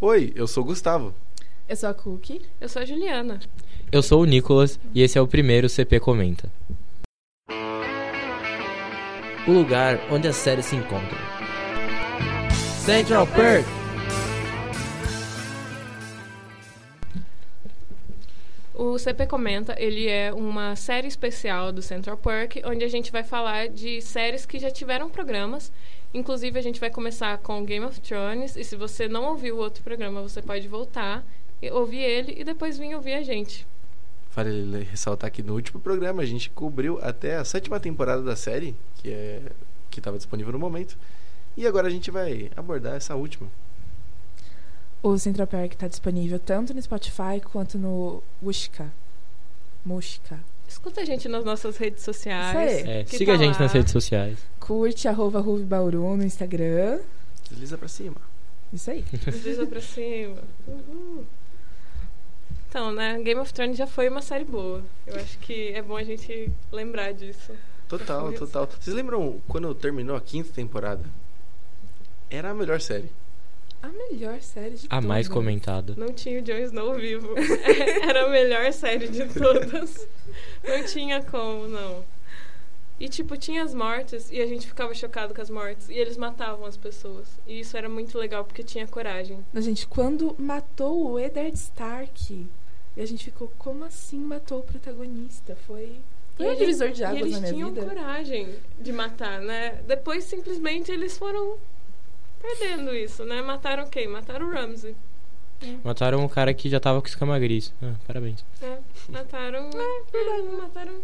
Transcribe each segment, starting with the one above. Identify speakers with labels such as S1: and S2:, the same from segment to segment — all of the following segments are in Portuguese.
S1: Oi, eu sou o Gustavo.
S2: Eu sou a Cookie.
S3: Eu sou a Juliana.
S4: Eu sou o Nicolas e esse é o primeiro CP Comenta. O lugar onde as séries se encontram. Central Perk!
S3: O CP Comenta, ele é uma série especial do Central Perk, onde a gente vai falar de séries que já tiveram programas. Inclusive, a gente vai começar com Game of Thrones, e se você não ouviu o outro programa, você pode voltar e ouvir ele e depois vir ouvir a gente.
S1: Vale ressaltar que no último programa a gente cobriu até a sétima temporada da série, que é que estava disponível no momento. E agora a gente vai abordar essa última.
S2: O Central Park está disponível tanto no Spotify quanto no Wishka. Mushka.
S3: Escuta a gente nas nossas redes sociais.
S2: Isso aí.
S4: É,
S3: que
S4: siga
S3: tá
S4: a gente
S3: lá.
S4: nas redes sociais.
S2: Curte arroba Ruve Bauru no Instagram.
S1: Desliza pra cima.
S2: Isso aí.
S3: Desliza pra cima. Uhul. Então, né? Game of Thrones já foi uma série boa. Eu acho que é bom a gente lembrar disso.
S1: Total, total. Vocês lembram quando terminou a quinta temporada? Era a melhor série.
S2: A melhor série de
S4: A mais
S2: todas.
S4: comentada.
S3: Não tinha o Jon Snow vivo. Era a melhor série de todas. Não tinha como, não. E, tipo, tinha as mortes e a gente ficava chocado com as mortes. E eles matavam as pessoas. E isso era muito legal porque tinha coragem.
S2: Não, gente, quando matou o Eddard Stark, e a gente ficou, como assim matou o protagonista? Foi, foi
S3: E
S2: um divisor de águas
S3: eles
S2: na minha
S3: tinham
S2: vida.
S3: coragem de matar, né? Depois, simplesmente, eles foram perdendo isso, né? Mataram quem? Mataram o Ramsey.
S4: Mataram um cara que já tava com escama gris. Ah, parabéns.
S3: né? Mataram... É, mataram...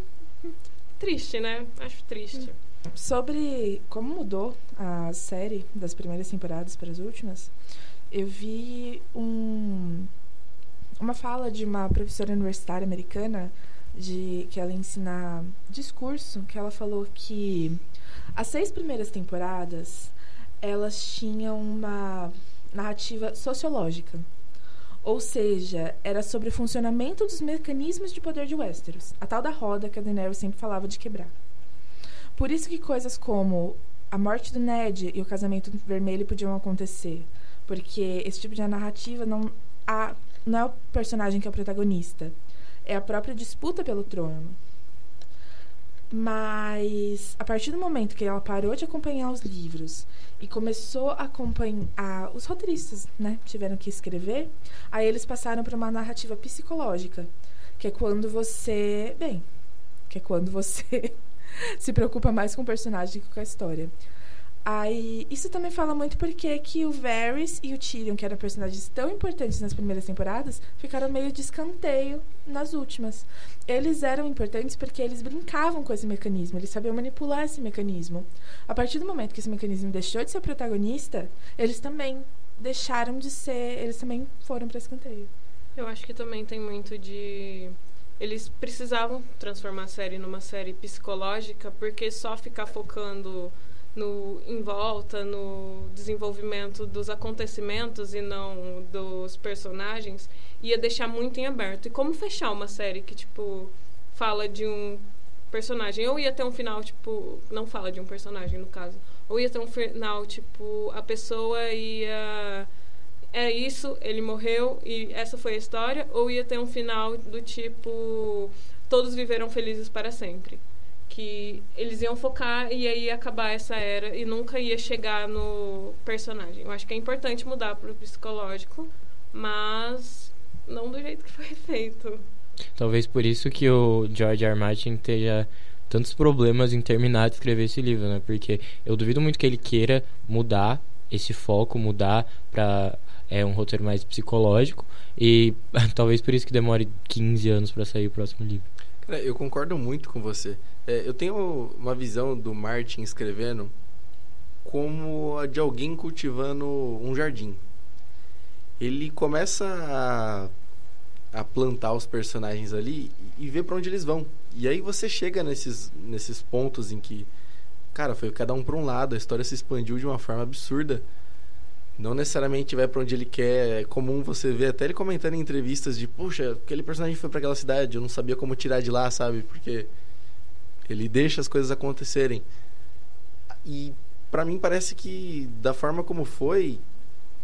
S3: Triste, né? Acho triste.
S2: Sobre como mudou a série das primeiras temporadas para as últimas, eu vi um, uma fala de uma professora universitária americana de que ela ensina discurso, que ela falou que as seis primeiras temporadas elas tinham uma narrativa sociológica. Ou seja, era sobre o funcionamento dos mecanismos de poder de Westeros, a tal da roda que a Daenerys sempre falava de quebrar. Por isso que coisas como a morte do Ned e o casamento vermelho podiam acontecer, porque esse tipo de narrativa não há, não é o personagem que é o protagonista, é a própria disputa pelo trono. Mas a partir do momento que ela parou de acompanhar os livros e começou a acompanhar os roteiristas, né, tiveram que escrever, aí eles passaram para uma narrativa psicológica, que é quando você, bem, que é quando você se preocupa mais com o personagem que com a história. Aí, isso também fala muito porque que o Varys e o Tyrion, que eram personagens tão importantes nas primeiras temporadas, ficaram meio de escanteio nas últimas. Eles eram importantes porque eles brincavam com esse mecanismo, eles sabiam manipular esse mecanismo. A partir do momento que esse mecanismo deixou de ser protagonista, eles também deixaram de ser, eles também foram para escanteio.
S3: Eu acho que também tem muito de. Eles precisavam transformar a série numa série psicológica, porque só ficar focando no em volta, no desenvolvimento dos acontecimentos e não dos personagens, ia deixar muito em aberto. E como fechar uma série que, tipo, fala de um personagem? Ou ia ter um final, tipo, não fala de um personagem, no caso. Ou ia ter um final, tipo, a pessoa ia é isso, ele morreu e essa foi a história, ou ia ter um final do tipo todos viveram felizes para sempre. Que eles iam focar e aí ia acabar essa era e nunca ia chegar no personagem. Eu acho que é importante mudar para o psicológico, mas não do jeito que foi feito.
S4: Talvez por isso que o George R. R. Martin tenha tantos problemas em terminar de escrever esse livro, né? Porque eu duvido muito que ele queira mudar esse foco, mudar pra é, um roteiro mais psicológico e talvez por isso que demore 15 anos pra sair o próximo livro.
S1: Cara, eu concordo muito com você. É, eu tenho uma visão do Martin escrevendo como a de alguém cultivando um jardim. Ele começa a, a plantar os personagens ali e ver para onde eles vão. E aí você chega nesses, nesses pontos em que, cara, foi cada um para um lado, a história se expandiu de uma forma absurda. Não necessariamente vai para onde ele quer. É comum você ver até ele comentando em entrevistas de, puxa, aquele personagem foi para aquela cidade, eu não sabia como tirar de lá, sabe? Porque ele deixa as coisas acontecerem. E para mim parece que da forma como foi,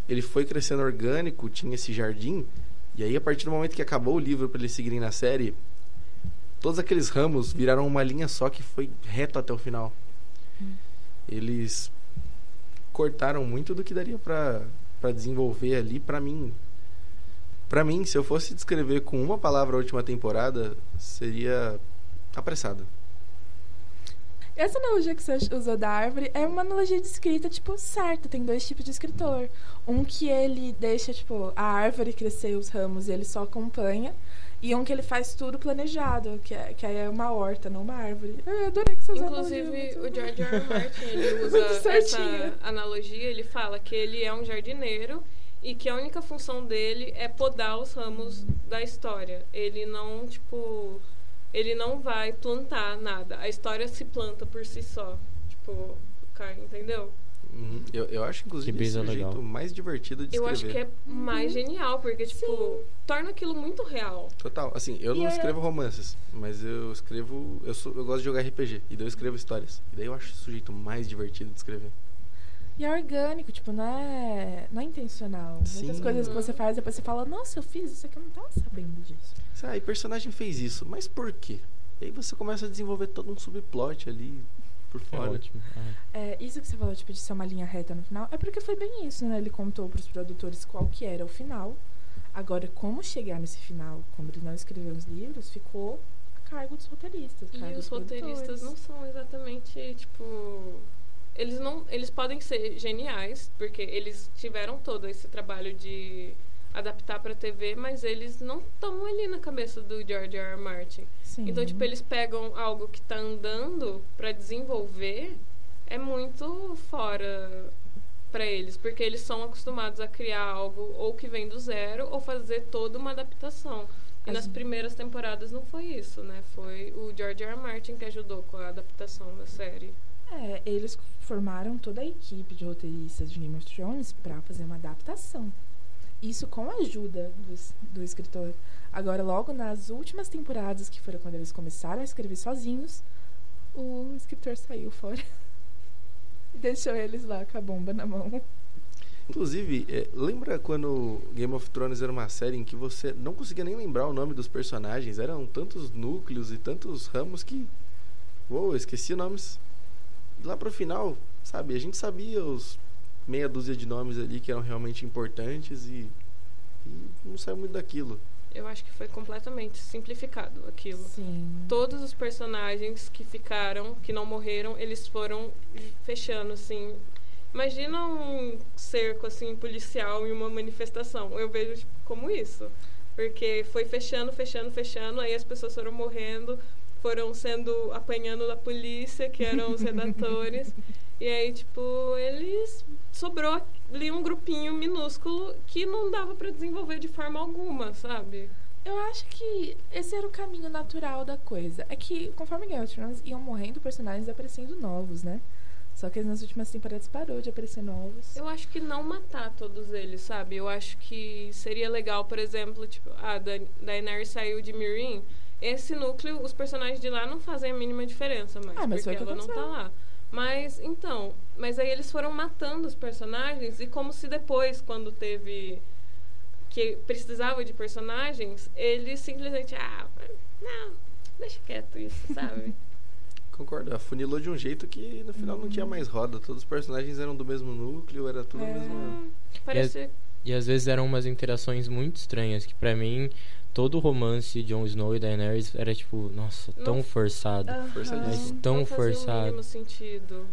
S1: ele foi crescendo orgânico, tinha esse jardim, e aí a partir do momento que acabou o livro para eles seguirem na série, todos aqueles ramos viraram uma linha só que foi reto até o final.
S2: Hum.
S1: Eles cortaram muito do que daria para para desenvolver ali para mim. Para mim, se eu fosse descrever com uma palavra a última temporada, seria apressada.
S2: Essa analogia que você usou da árvore é uma analogia de escrita, tipo, certa. Tem dois tipos de escritor. Um que ele deixa, tipo, a árvore crescer os ramos e ele só acompanha. E um que ele faz tudo planejado, que, é, que aí é uma horta, não uma árvore. Eu adorei que você usou
S3: Inclusive, o George R. R. Martin, ele usa essa analogia, ele fala que ele é um jardineiro e que a única função dele é podar os ramos da história. Ele não, tipo, ele não vai plantar nada. A história se planta por si só. Tipo, entendeu?
S1: Uhum. Eu, eu acho, inclusive, que esse é o legal. jeito mais divertido de
S3: eu
S1: escrever.
S3: Eu acho que é mais uhum. genial, porque, tipo, Sim. torna aquilo muito real.
S1: Total. Assim, eu e não é... escrevo romances, mas eu escrevo... Eu, sou, eu gosto de jogar RPG, e daí eu escrevo histórias. E daí eu acho esse o jeito mais divertido de escrever.
S2: E é orgânico, tipo, não é, não é intencional. Sim. Muitas coisas que você faz, depois você fala, nossa, eu fiz isso aqui, eu não tava sabendo disso.
S1: Ah, e personagem fez isso, mas por quê? E aí você começa a desenvolver todo um subplot ali por fora.
S4: É ótimo.
S2: É, isso que você falou, tipo, de ser uma linha reta no final, é porque foi bem isso, né? Ele contou pros produtores qual que era o final. Agora, como chegar nesse final, quando ele não escreveu os livros, ficou a cargo dos roteiristas.
S3: E os roteiristas não são exatamente, tipo... Eles não... Eles podem ser geniais, porque eles tiveram todo esse trabalho de adaptar para TV, mas eles não estão ali na cabeça do George R. R. Martin. Sim. Então, tipo, eles pegam algo que está andando para desenvolver, é muito fora para eles, porque eles são acostumados a criar algo ou que vem do zero ou fazer toda uma adaptação. E As... nas primeiras temporadas não foi isso, né? Foi o George R. R. Martin que ajudou com a adaptação da série.
S2: É, eles formaram toda a equipe de roteiristas de Game of Thrones para fazer uma adaptação. Isso com a ajuda do, do escritor. Agora, logo nas últimas temporadas, que foram quando eles começaram a escrever sozinhos, o escritor saiu fora. e deixou eles lá com a bomba na mão.
S1: Inclusive, é, lembra quando Game of Thrones era uma série em que você não conseguia nem lembrar o nome dos personagens? Eram tantos núcleos e tantos ramos que. Uou, esqueci nomes. Lá pro final, sabe, a gente sabia os meia dúzia de nomes ali que eram realmente importantes e, e não saiu muito daquilo.
S3: Eu acho que foi completamente simplificado aquilo.
S2: Sim.
S3: Todos os personagens que ficaram, que não morreram, eles foram fechando, assim. Imagina um cerco, assim, policial em uma manifestação. Eu vejo tipo, como isso. Porque foi fechando, fechando, fechando, aí as pessoas foram morrendo, foram sendo apanhando da polícia, que eram os redatores. E aí, tipo, eles sobrou ali um grupinho minúsculo que não dava para desenvolver de forma alguma, sabe?
S2: Eu acho que esse era o caminho natural da coisa. É que conforme Game of Thrones iam morrendo personagens aparecendo novos, né? Só que nas últimas temporadas parou de aparecer novos.
S3: Eu acho que não matar todos eles, sabe? Eu acho que seria legal, por exemplo, tipo, a da Daenerys saiu de Mirin. Esse núcleo, os personagens de lá não fazem a mínima diferença mais,
S2: ah, mas
S3: porque ela não tá lá. Mas, então, mas aí eles foram matando os personagens e como se depois, quando teve que precisava de personagens, eles simplesmente, ah, não, deixa quieto isso, sabe?
S1: Concordo, afunilou de um jeito que no final uhum. não tinha mais roda, todos os personagens eram do mesmo núcleo, era tudo é. mesmo...
S3: Parecia...
S4: E, e às vezes eram umas interações muito estranhas, que para mim todo o romance de Jon Snow e Daenerys era tipo, nossa, tão não, forçado. Uh -huh. Mas tão não forçado.
S3: Sentido.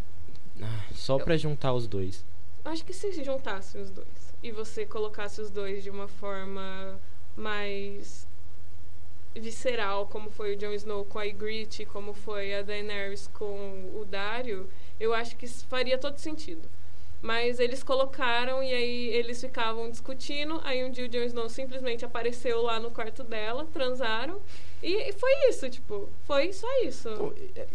S4: Ah, só para juntar os dois.
S3: Acho que se juntasse os dois e você colocasse os dois de uma forma mais visceral, como foi o Jon Snow com a Ygritte, como foi a Daenerys com o Dario, eu acho que faria todo sentido. Mas eles colocaram e aí eles ficavam discutindo. Aí um dia o Jon Snow simplesmente apareceu lá no quarto dela, transaram. E, e foi isso, tipo, foi só isso. Então,
S1: é, é,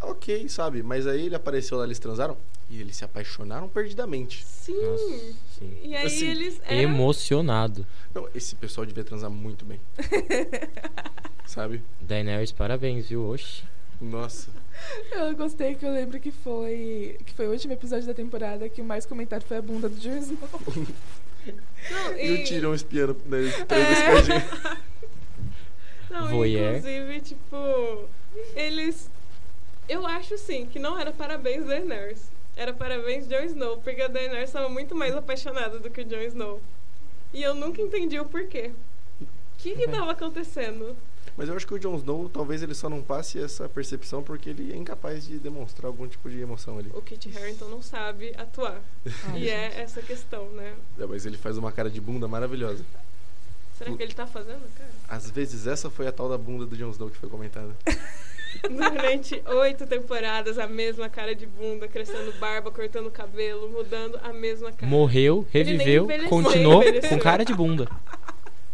S1: ok, sabe? Mas aí ele apareceu lá, eles transaram e eles se apaixonaram perdidamente.
S3: Sim. Nossa, sim. E aí assim, eles.
S4: Eram... Emocionado.
S1: Não, esse pessoal devia transar muito bem. sabe?
S4: Daenerys, parabéns, viu? Oxi.
S1: Nossa.
S2: Eu gostei que eu lembro que foi que foi o último episódio da temporada que o mais comentado foi a bunda do Jon Snow.
S3: Não,
S1: E o Tyrion espiando né,
S2: É.
S3: Não,
S4: Voyeur.
S3: inclusive, tipo, eles. Eu acho sim que não era parabéns Daenerys. Era parabéns Jon Snow, porque a Daenerys estava muito mais apaixonada do que o Jon Snow. E eu nunca entendi o porquê. O que que tava acontecendo?
S1: Mas eu acho que o Jon Snow, talvez ele só não passe essa percepção porque ele é incapaz de demonstrar algum tipo de emoção ali.
S3: O Kit Harington não sabe atuar.
S2: Ai,
S3: e é
S2: gente.
S3: essa questão, né?
S1: É, mas ele faz uma cara de bunda maravilhosa.
S3: Será que ele tá fazendo, cara?
S1: Às vezes essa foi a tal da bunda do Jon Snow que foi comentada.
S3: Durante oito temporadas, a mesma cara de bunda, crescendo barba, cortando cabelo, mudando a mesma cara.
S4: Morreu, reviveu, continuou com cara de bunda.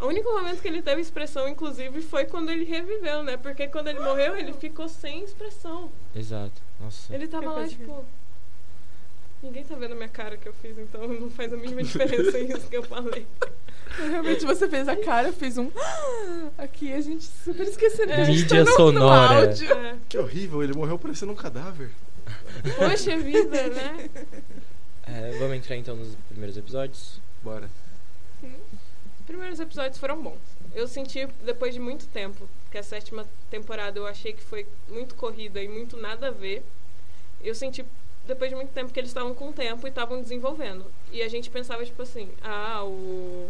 S3: O único momento que ele teve expressão, inclusive, foi quando ele reviveu, né? Porque quando ele morreu, ele ficou sem expressão.
S4: Exato. Nossa.
S3: Ele tava lá,
S2: pode
S3: tipo. Ninguém tá vendo a minha cara que eu fiz, então não faz a mínima diferença isso que eu falei.
S2: Realmente você fez a cara, eu fiz um aqui a gente super esqueceu gente
S4: Mídia
S2: tá no,
S4: sonora.
S2: No áudio.
S3: É.
S1: Que horrível, ele morreu parecendo um cadáver.
S3: Poxa vida, né?
S4: É, vamos entrar então nos primeiros episódios.
S1: Bora.
S3: Os primeiros episódios foram bons. Eu senti, depois de muito tempo, que a sétima temporada eu achei que foi muito corrida e muito nada a ver. Eu senti, depois de muito tempo, que eles estavam com tempo e estavam desenvolvendo. E a gente pensava, tipo assim, ah, o...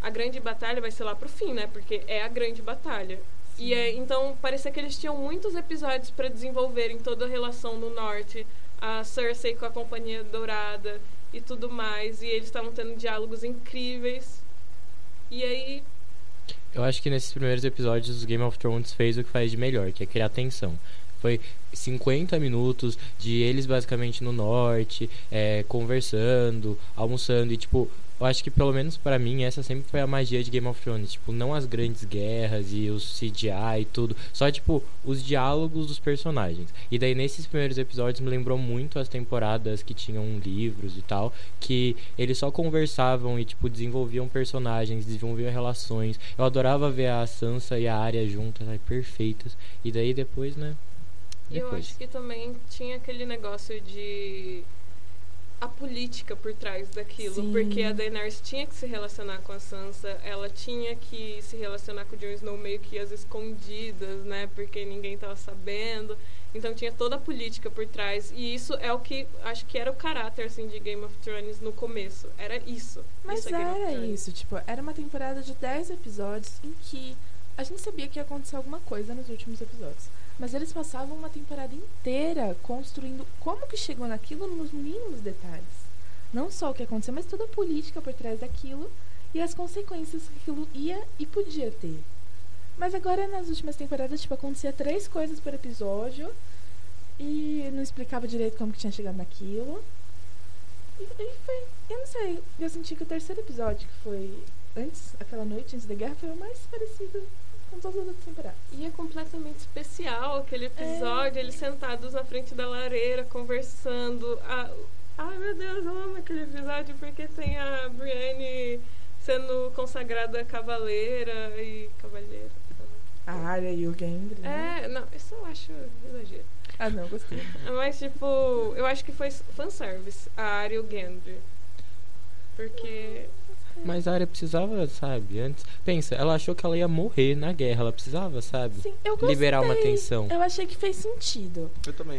S3: a grande batalha vai ser lá pro fim, né? Porque é a grande batalha. E é, então parecia que eles tinham muitos episódios para desenvolver em toda a relação no norte, a Cersei com a Companhia Dourada e tudo mais, e eles estavam tendo diálogos incríveis. E aí,
S4: Eu acho que nesses primeiros episódios Game of Thrones fez o que faz de melhor, que é criar tensão. Foi 50 minutos de eles basicamente no norte, é, conversando, almoçando e tipo, eu acho que pelo menos pra mim essa sempre foi a magia de Game of Thrones, tipo, não as grandes guerras e os CGI e tudo, só tipo os diálogos dos personagens. E daí nesses primeiros episódios me lembrou muito as temporadas que tinham livros e tal, que eles só conversavam e tipo desenvolviam personagens, desenvolviam relações. Eu adorava ver a Sansa e a Arya juntas, ai, perfeitas. E daí depois, né?
S3: eu
S4: Depois.
S3: acho que também tinha aquele negócio de a política por trás daquilo,
S2: Sim.
S3: porque a Daenerys tinha que se relacionar com a Sansa, ela tinha que se relacionar com o Jon Snow meio que às escondidas, né, porque ninguém tava sabendo. Então tinha toda a política por trás e isso é o que acho que era o caráter assim de Game of Thrones no começo. Era isso.
S2: Mas
S3: isso é
S2: era isso, tipo, era uma temporada de 10 episódios em que a gente sabia que ia acontecer alguma coisa nos últimos episódios. Mas eles passavam uma temporada inteira construindo como que chegou naquilo nos mínimos detalhes. Não só o que aconteceu, mas toda a política por trás daquilo e as consequências que aquilo ia e podia ter. Mas agora nas últimas temporadas, tipo, acontecia três coisas por episódio e não explicava direito como que tinha chegado naquilo. E, e foi. Eu não sei, eu senti que o terceiro episódio, que foi antes, aquela noite antes da guerra, foi o mais parecido com outras temporadas.
S3: E é completamente especial aquele episódio, eles sentados na frente da lareira, conversando. Ah, ai meu Deus, eu amo aquele episódio porque tem a Brienne sendo consagrada cavaleira e cavaleira.
S2: A Arya e o Gendry. né?
S3: É, não, isso eu acho exagero.
S2: Ah, não, gostei.
S3: Mas, tipo, eu acho que foi fanservice, a Arya e o Gendry. Porque.
S4: Mas a Arya precisava, sabe, antes. Pensa, ela achou que ela ia morrer na guerra, ela precisava, sabe?
S2: Sim, eu gostei.
S4: Liberar uma tensão.
S2: Eu achei que fez sentido.
S1: Eu também.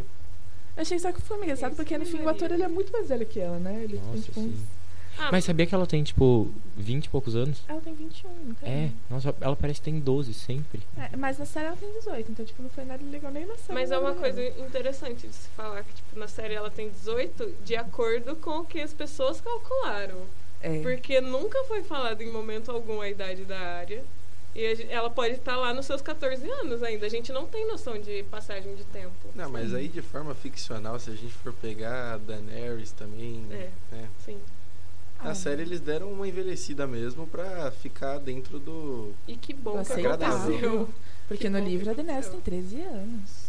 S2: Eu achei só que foi engraçado, porque no fim o ator ele é muito mais velho que ela, né? Ele tem
S4: Nossa,
S2: tipo uns...
S3: Ah,
S4: Mas sabia que ela tem, tipo, 20 e poucos anos?
S2: Ela tem 21, não tem?
S4: É, nossa, ela parece que tem 12 sempre.
S2: É, mas na série ela tem 18, então tipo, não foi nada legal nem na série.
S3: Mas é uma coisa interessante de se falar que, tipo, na série ela tem 18 de acordo com o que as pessoas calcularam.
S2: É.
S3: Porque nunca foi falado em momento algum a idade da área. E a gen- ela pode estar lá nos seus 14 anos ainda. A gente não tem noção de passagem de tempo.
S1: Não, mas aí de forma ficcional, se a gente for pegar a Daenerys também,
S3: É.
S1: né?
S3: Sim.
S1: Na
S2: Ah,
S1: série eles deram uma envelhecida mesmo pra ficar dentro do.
S3: E que bom que
S1: Agradável.
S3: aconteceu.
S2: Porque
S3: Que
S2: no livro a Daenerys tem
S3: aconteceu.
S2: 13 anos.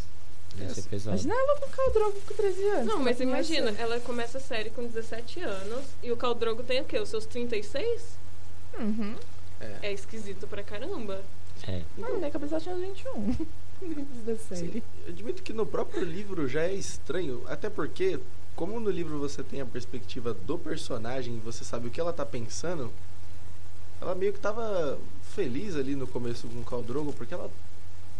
S4: Pesado.
S2: Imagina ela com o Khal Drogo com 13 anos.
S3: Não, mas
S2: que
S3: imagina, ela começa a série com 17 anos e o Caldrogo tem o quê? Os seus 36?
S2: Uhum.
S1: É.
S3: É esquisito pra caramba.
S4: É.
S2: Ah, minha cabeça ela tinha uns 21. Antes da série.
S1: Sim, eu admito que no próprio livro já é estranho, até porque, como no livro você tem a perspectiva do personagem e você sabe o que ela tá pensando, ela meio que tava feliz ali no começo com o Khal Drogo, porque ela,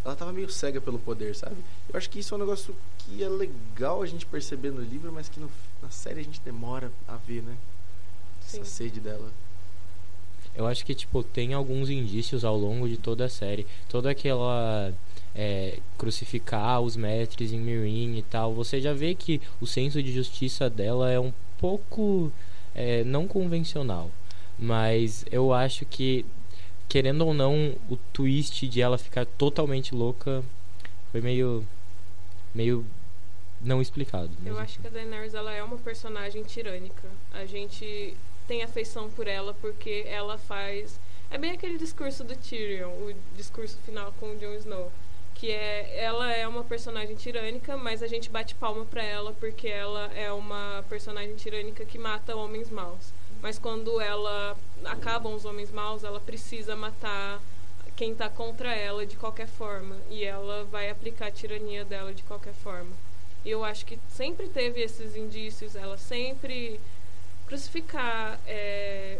S1: ela tava meio cega pelo poder, sabe? Eu acho que isso é um negócio que é legal a gente perceber no livro, mas que no- na série a gente demora a ver, né?
S3: Sim.
S1: Essa sede dela.
S4: Eu acho que, tipo, tem alguns indícios ao longo de toda a série. Toda aquela. é, crucificar os mestres em Mirin e tal. Você já vê que o senso de justiça dela é um pouco. é, não convencional. Mas eu acho que, querendo ou não, o twist de ela ficar totalmente louca foi meio. meio. não explicado.
S3: Eu acho que a Daenerys ela é uma personagem tirânica. A gente tem afeição por ela porque ela faz. É bem aquele discurso do Tyrion, o discurso final com o Jon Snow. Que é. Ela é uma personagem tirânica, mas a gente bate palma pra ela porque ela é uma personagem tirânica que mata homens maus. Mas quando ela acabam os homens maus, ela precisa matar quem tá contra ela de qualquer forma. E ela vai aplicar a tirania dela de qualquer forma. E eu acho que sempre teve esses indícios, ela sempre crucificar, é,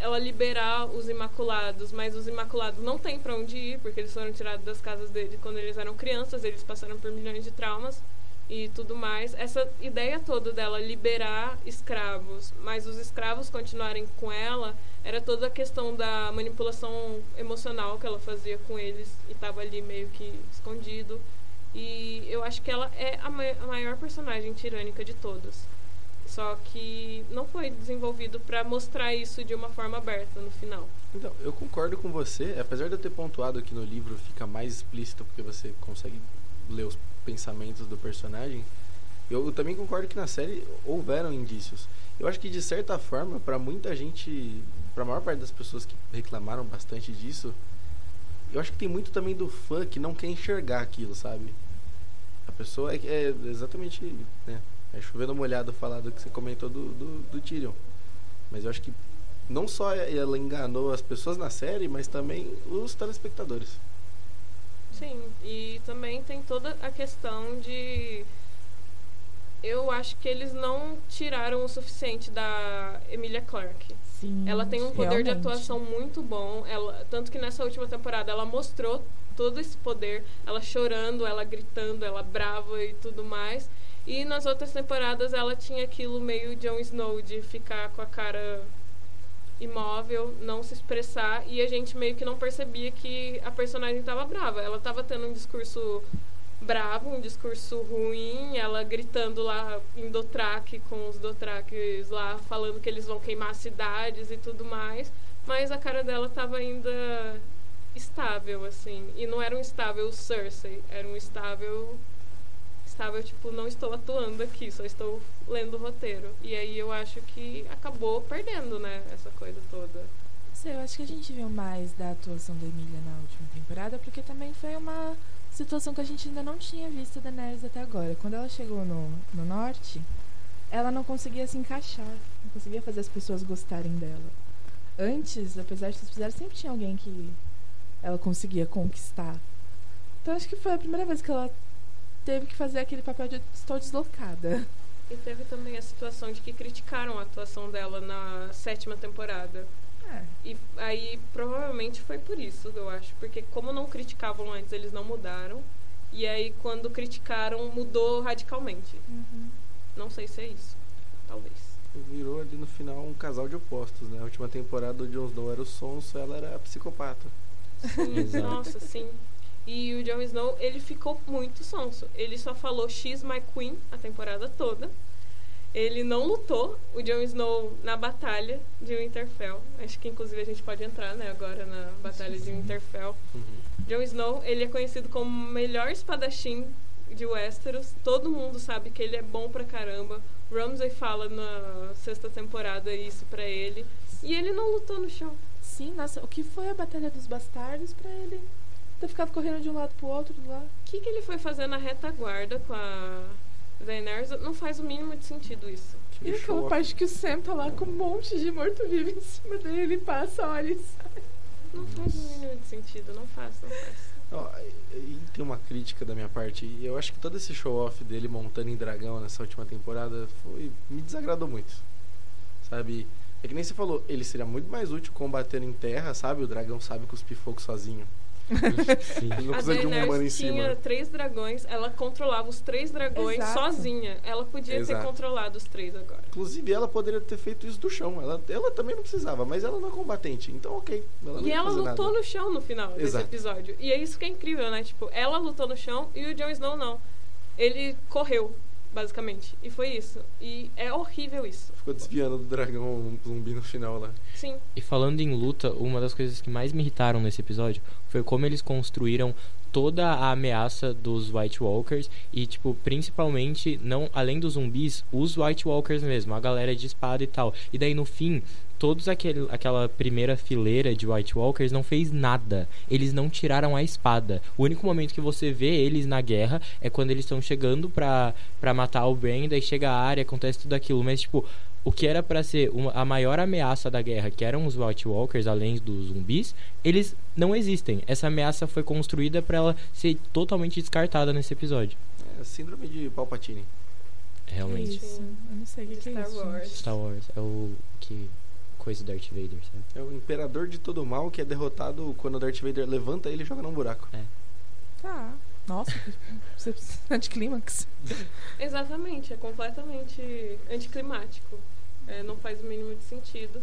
S3: ela liberar os imaculados, mas os imaculados não têm para onde ir, porque eles foram tirados das casas dele quando eles eram crianças, eles passaram por milhões de traumas e tudo mais. Essa ideia toda dela liberar escravos, mas os escravos continuarem com ela, era toda a questão da manipulação emocional que ela fazia com eles e estava ali meio que escondido. E eu acho que ela é a, ma- a maior personagem tirânica de todas. Só que não foi desenvolvido para mostrar isso de uma forma aberta no final.
S1: Então, eu concordo com você, apesar de eu ter pontuado que no livro fica mais explícito porque você consegue ler os pensamentos do personagem, eu também concordo que na série houveram indícios. Eu acho que de certa forma, para muita gente, para a maior parte das pessoas que reclamaram bastante disso, eu acho que tem muito também do fã que não quer enxergar aquilo, sabe? A pessoa é, é exatamente, né? É chovendo molhado falar do que você comentou do, do, do Tyrion. Mas eu acho que não só ela enganou as pessoas na série, mas também os telespectadores.
S3: Sim, e também tem toda a questão de. Eu acho que eles não tiraram o suficiente da Emilia Clarke.
S2: Sim.
S3: Ela tem um poder de
S2: realmente.
S3: atuação muito bom. Ela, tanto que nessa última temporada ela mostrou todo esse poder. Ela chorando, ela gritando, ela brava e tudo mais. E nas outras temporadas ela tinha aquilo meio Jon Snow de ficar com a cara imóvel, não se expressar. E a gente meio que não percebia que a personagem estava brava. Ela estava tendo um discurso bravo, um discurso ruim, ela gritando lá em Dothraki com os Dothrakis lá falando que eles vão queimar cidades e tudo mais, mas a cara dela tava ainda estável assim, e não era um estável Cersei, era um estável estável tipo, não estou atuando aqui, só estou lendo o roteiro. E aí eu acho que acabou perdendo, né, essa coisa toda.
S2: Sei, eu acho que a gente viu mais da atuação da Emília na última temporada, porque também foi uma situação que a gente ainda não tinha visto da Daenerys até agora. Quando ela chegou no, no norte, ela não conseguia se encaixar, não conseguia fazer as pessoas gostarem dela. Antes, apesar de vocês fizerem, sempre tinha alguém que ela conseguia conquistar. Então acho que foi a primeira vez que ela teve que fazer aquele papel de estou deslocada.
S3: E teve também a situação de que criticaram a atuação dela na sétima temporada.
S2: É.
S3: E aí provavelmente foi por isso, eu acho. Porque como não criticavam antes, eles não mudaram. E aí quando criticaram, mudou radicalmente.
S2: Uhum.
S3: Não sei se é isso. Talvez.
S1: Virou ali no final um casal de opostos, né? A última temporada o Jon Snow era o sonso, ela era a psicopata.
S3: Sim, nossa, sim. E o Jon Snow, ele ficou muito sonso. Ele só falou X my queen a temporada toda. Ele não lutou o Jon Snow na batalha de Winterfell. Acho que inclusive a gente pode entrar, né, agora na batalha de. Winterfell.
S1: Uhum.
S3: Jon Snow, ele é conhecido como o melhor espadachim de Westeros. Todo mundo sabe que ele é bom pra caramba. Ramsay fala na sexta temporada isso pra ele. E ele não lutou no chão.
S2: Sim, nossa, o que foi a Batalha dos Bastardos pra ele ter ficado correndo de um lado pro outro lá?
S3: O que, que ele foi fazer na retaguarda com a Daenerys? Não faz o mínimo de sentido isso.
S2: E
S1: Que show
S2: aquela parte que o Sam tá lá com um monte de morto-vivo em cima dele, ele passa, olha e sai.
S3: Não faz o mínimo de sentido, não faz, não faz.
S1: Ó, e- e tem uma crítica da minha parte. e Eu acho que todo esse show-off dele montando em dragão nessa última temporada foi me desagradou muito. Sabe? É que nem você falou, ele seria muito mais útil combatendo em terra, sabe? O dragão sabe cuspir fogo sozinho.
S4: Sim.
S1: Não
S3: a
S1: precisa de um humano em
S3: Daenerys tinha
S1: cima.
S3: três dragões, ela controlava os três dragões
S2: Exato.
S3: sozinha. Ela podia
S1: Exato.
S3: ter controlado os três agora.
S1: Inclusive, ela poderia ter feito isso do chão. Ela, ela também não precisava, mas ela não é combatente. Então, ok. Ela
S3: E ela lutou
S1: nada.
S3: no chão no final desse
S1: Exato.
S3: episódio. E é isso que é incrível, né? Tipo, ela lutou no chão e o Jon Snow não. Ele correu, basicamente. E foi isso. E é horrível isso.
S1: Ficou desviando do dragão um zumbi no final lá.
S3: Sim.
S4: E falando em luta, uma das coisas que mais me irritaram nesse episódio foi como eles construíram toda a ameaça dos White Walkers e tipo, principalmente não além dos zumbis, os White Walkers mesmo, a galera de espada e tal. E daí no fim, todos aquele, aquela primeira fileira de White Walkers não fez nada. Eles não tiraram a espada. O único momento que você vê eles na guerra é quando eles estão chegando pra, pra matar o Bran, daí chega a área, acontece tudo aquilo, mas tipo, o que era pra ser uma- a maior ameaça da guerra, que eram os White Walkers, além dos zumbis, eles não existem. Essa ameaça foi construída pra ela ser totalmente descartada nesse episódio.
S1: É, síndrome de Palpatine.
S4: Realmente.
S2: Que isso? Eu não sei o que, que é
S3: Star
S2: isso.
S3: Wars.
S4: Star Wars é o que coisa do Darth Vader, sabe?
S1: É o imperador de todo mal que é derrotado quando o Darth Vader levanta ele e joga num buraco.
S2: Tá. Nossa, que anticlímax.
S3: Exatamente, é completamente anticlimático. É, não faz o mínimo de sentido.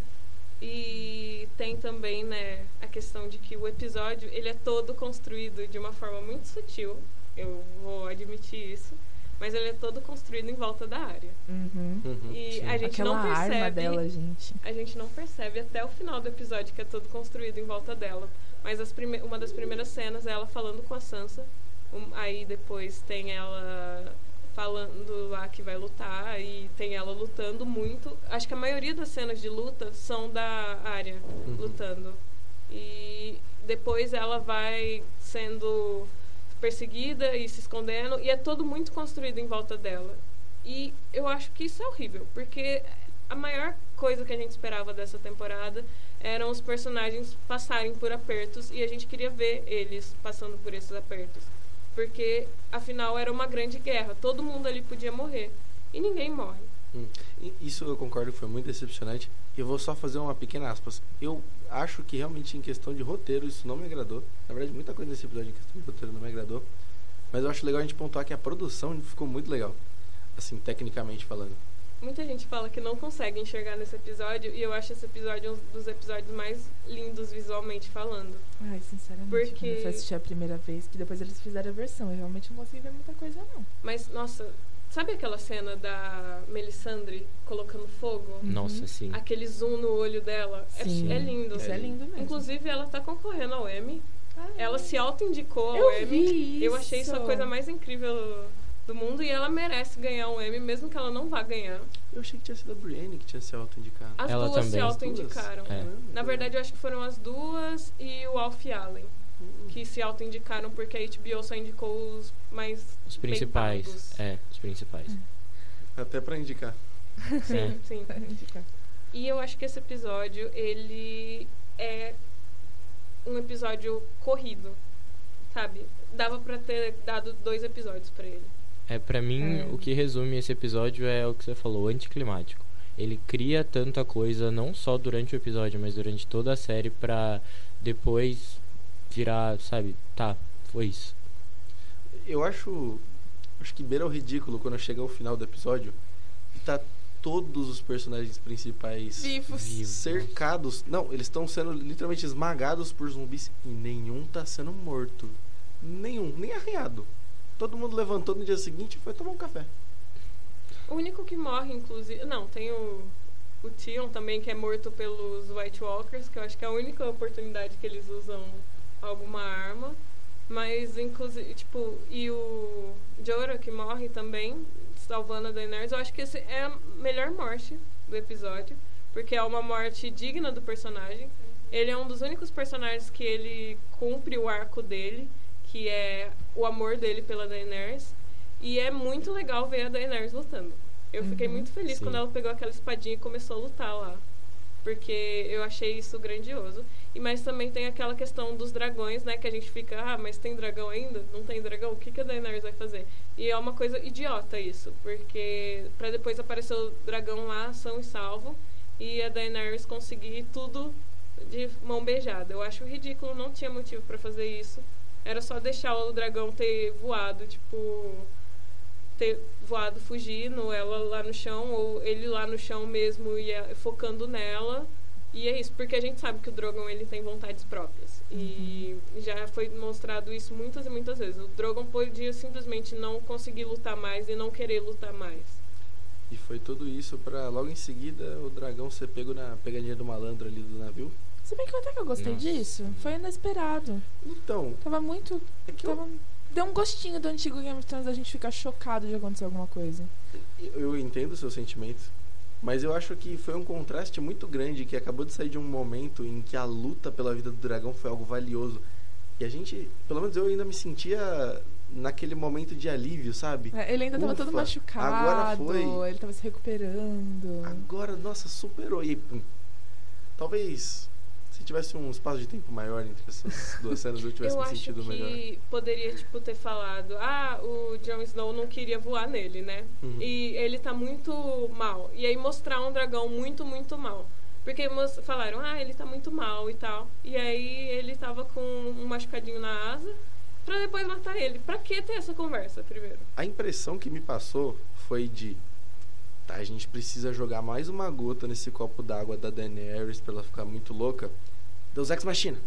S3: E tem também, né, a questão de que o episódio, ele é todo construído de uma forma muito sutil. Eu vou admitir isso. Mas ele é todo construído em volta da área.
S2: Uhum.
S1: Uhum.
S3: E
S4: Sim.
S3: a gente
S2: Aquela
S3: não percebe.
S2: arma dela, gente.
S3: A gente não percebe até o final do episódio que é todo construído em volta dela. Mas as prime uma das primeiras cenas é ela falando com a Sansa. Um- aí depois tem ela falando lá que vai lutar e tem ela lutando muito. Acho que a maioria das cenas de luta são da área
S1: Uhum.
S3: lutando. E depois ela vai sendo perseguida e se escondendo e é todo muito construído em volta dela. E eu acho que isso é horrível, porque a maior coisa que a gente esperava dessa temporada eram os personagens passarem por apertos e a gente queria ver eles passando por esses apertos. Porque afinal era uma grande guerra, todo mundo ali podia morrer e ninguém morre.
S1: Hum. Isso eu concordo foi muito decepcionante. Eu vou só fazer uma pequena aspas. Eu acho que realmente em questão de roteiro isso não me agradou. Na verdade, muita coisa nesse episódio em questão de roteiro não me agradou. Mas eu acho legal a gente pontuar que a produção ficou muito legal. Assim, tecnicamente falando.
S3: Muita gente fala que não consegue enxergar nesse episódio e eu acho esse episódio um dos episódios mais lindos visualmente falando.
S2: Ai, sinceramente,
S3: Porque-
S2: quando eu fui assistir a primeira vez, que depois eles fizeram a versão, eu realmente não consegui ver muita coisa, não.
S3: Mas, nossa, sabe aquela cena da Melisandre colocando fogo?
S2: Uhum.
S4: Nossa, sim.
S3: Aquele zoom no olho dela. É-
S2: Sim.
S3: É, lindo.
S2: Isso é lindo mesmo.
S3: Inclusive, ela tá concorrendo ao Emmy.
S2: Ah,
S3: Ela se auto-indicou ao Emmy. Eu achei isso a coisa mais incrível do mundo e ela merece ganhar um Emmy, mesmo que ela não vá ganhar.
S1: Eu achei que tinha sido a Brienne que tinha se auto-indicado.
S3: As
S4: Ela
S3: duas se
S4: também.
S3: Auto-indicaram.
S4: É.
S3: Na verdade, eu acho que foram as duas e o Alf Allen. Que se auto-indicaram porque a HBO só indicou os mais
S4: Os principais. É, os principais.
S1: Até pra indicar.
S3: Sim,
S4: É.
S3: sim.
S2: Indicar.
S3: E eu acho que esse episódio, ele é um episódio corrido, sabe? Dava pra ter dado dois episódios pra ele.
S4: É, pra mim,
S2: É.
S4: o que resume esse episódio é o que você falou, anticlimático. Ele cria tanta coisa, não só durante o episódio, mas durante toda a série, pra depois virar, sabe, tá, foi isso.
S1: Eu acho. Acho que beira o ridículo quando chega ao final do episódio e tá todos os personagens principais
S2: Vivos.
S4: Vivo.
S1: cercados. Não, eles estão sendo literalmente esmagados por zumbis e nenhum tá sendo morto. Nenhum, nem arranhado. Todo mundo levantou no dia seguinte e foi tomar um café.
S3: O único que morre, inclusive. Não, tem o, o Tion também, que é morto pelos White Walkers, que eu acho que é a única oportunidade que eles usam alguma arma. Mas, inclusive, tipo, e o Jorah, que morre também, salvando a Daenerys, eu acho que esse é a melhor morte do episódio, porque é uma morte digna do personagem. Ele é um dos únicos personagens que ele cumpre o arco dele, que é o amor dele pela Daenerys. E é muito legal ver a Daenerys lutando. Eu fiquei
S2: Uhum.
S3: muito feliz
S4: Sim.
S3: quando ela pegou aquela espadinha e começou a lutar lá. Porque eu achei isso grandioso. E mas também tem aquela questão dos dragões, né? Que a gente fica, ah, mas tem dragão ainda? Não tem dragão? O que, que a Daenerys vai fazer? E é uma coisa idiota isso, porque para depois aparecer o dragão lá, são e salvo, e a Daenerys conseguir tudo de mão beijada. Eu acho ridículo, não tinha motivo para fazer isso. Era só deixar o dragão ter voado, tipo. Ter voado fugindo, ela lá no chão, ou ele lá no chão mesmo e focando nela. E é isso, porque a gente sabe que o Drogon ele tem vontades próprias. Uhum. E já foi mostrado isso muitas e muitas vezes. O Drogon podia simplesmente não conseguir lutar mais e não querer lutar mais.
S1: E foi tudo isso para logo em seguida o dragão ser pego na pegadinha do malandro ali do navio.
S2: Se bem que até que eu gostei Nossa. disso. Foi inesperado.
S1: Então.
S2: Tava muito. É tava, eu... Deu um gostinho do antigo Game of Thrones da gente ficar chocado de acontecer alguma coisa.
S1: Eu entendo o seu sentimento. Mas eu acho que foi um contraste muito grande que acabou de sair de um momento em que a luta pela vida do dragão foi algo valioso. E a gente, pelo menos eu ainda me sentia naquele momento de alívio, sabe?
S2: É, ele ainda Ufa, tava todo machucado. Agora foi. Ele tava se recuperando.
S1: Agora, nossa, superou. E talvez tivesse um espaço de tempo maior entre essas duas cenas, eu tivesse
S3: eu
S1: me sentido melhor.
S3: Eu acho que poderia, tipo, ter falado, ah, o Jon Snow não queria voar nele, né? Uhum. E ele tá muito mal. E aí mostrar um dragão muito, muito mal. Porque falaram, ah, ele tá muito mal e tal. E aí ele tava com um machucadinho na asa pra depois matar ele. Pra que ter essa conversa primeiro?
S1: A impressão que me passou foi de tá, a gente precisa jogar mais uma gota nesse copo d'água da Daenerys pra ela ficar muito louca. Deus Ex Machina.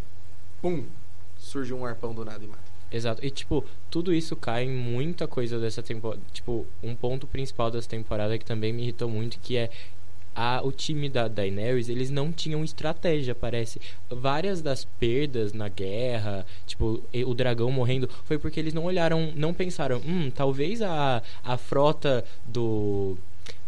S1: Pum! Surge um arpão do nada e mata.
S4: Exato. E, tipo, tudo isso cai em muita coisa dessa temporada. Tipo, um ponto principal dessa temporada que também me irritou muito, que é a, o time da Daenerys, eles não tinham estratégia, parece. Várias das perdas na guerra, tipo, o dragão morrendo, foi porque eles não olharam, não pensaram, hum, talvez a, a frota do.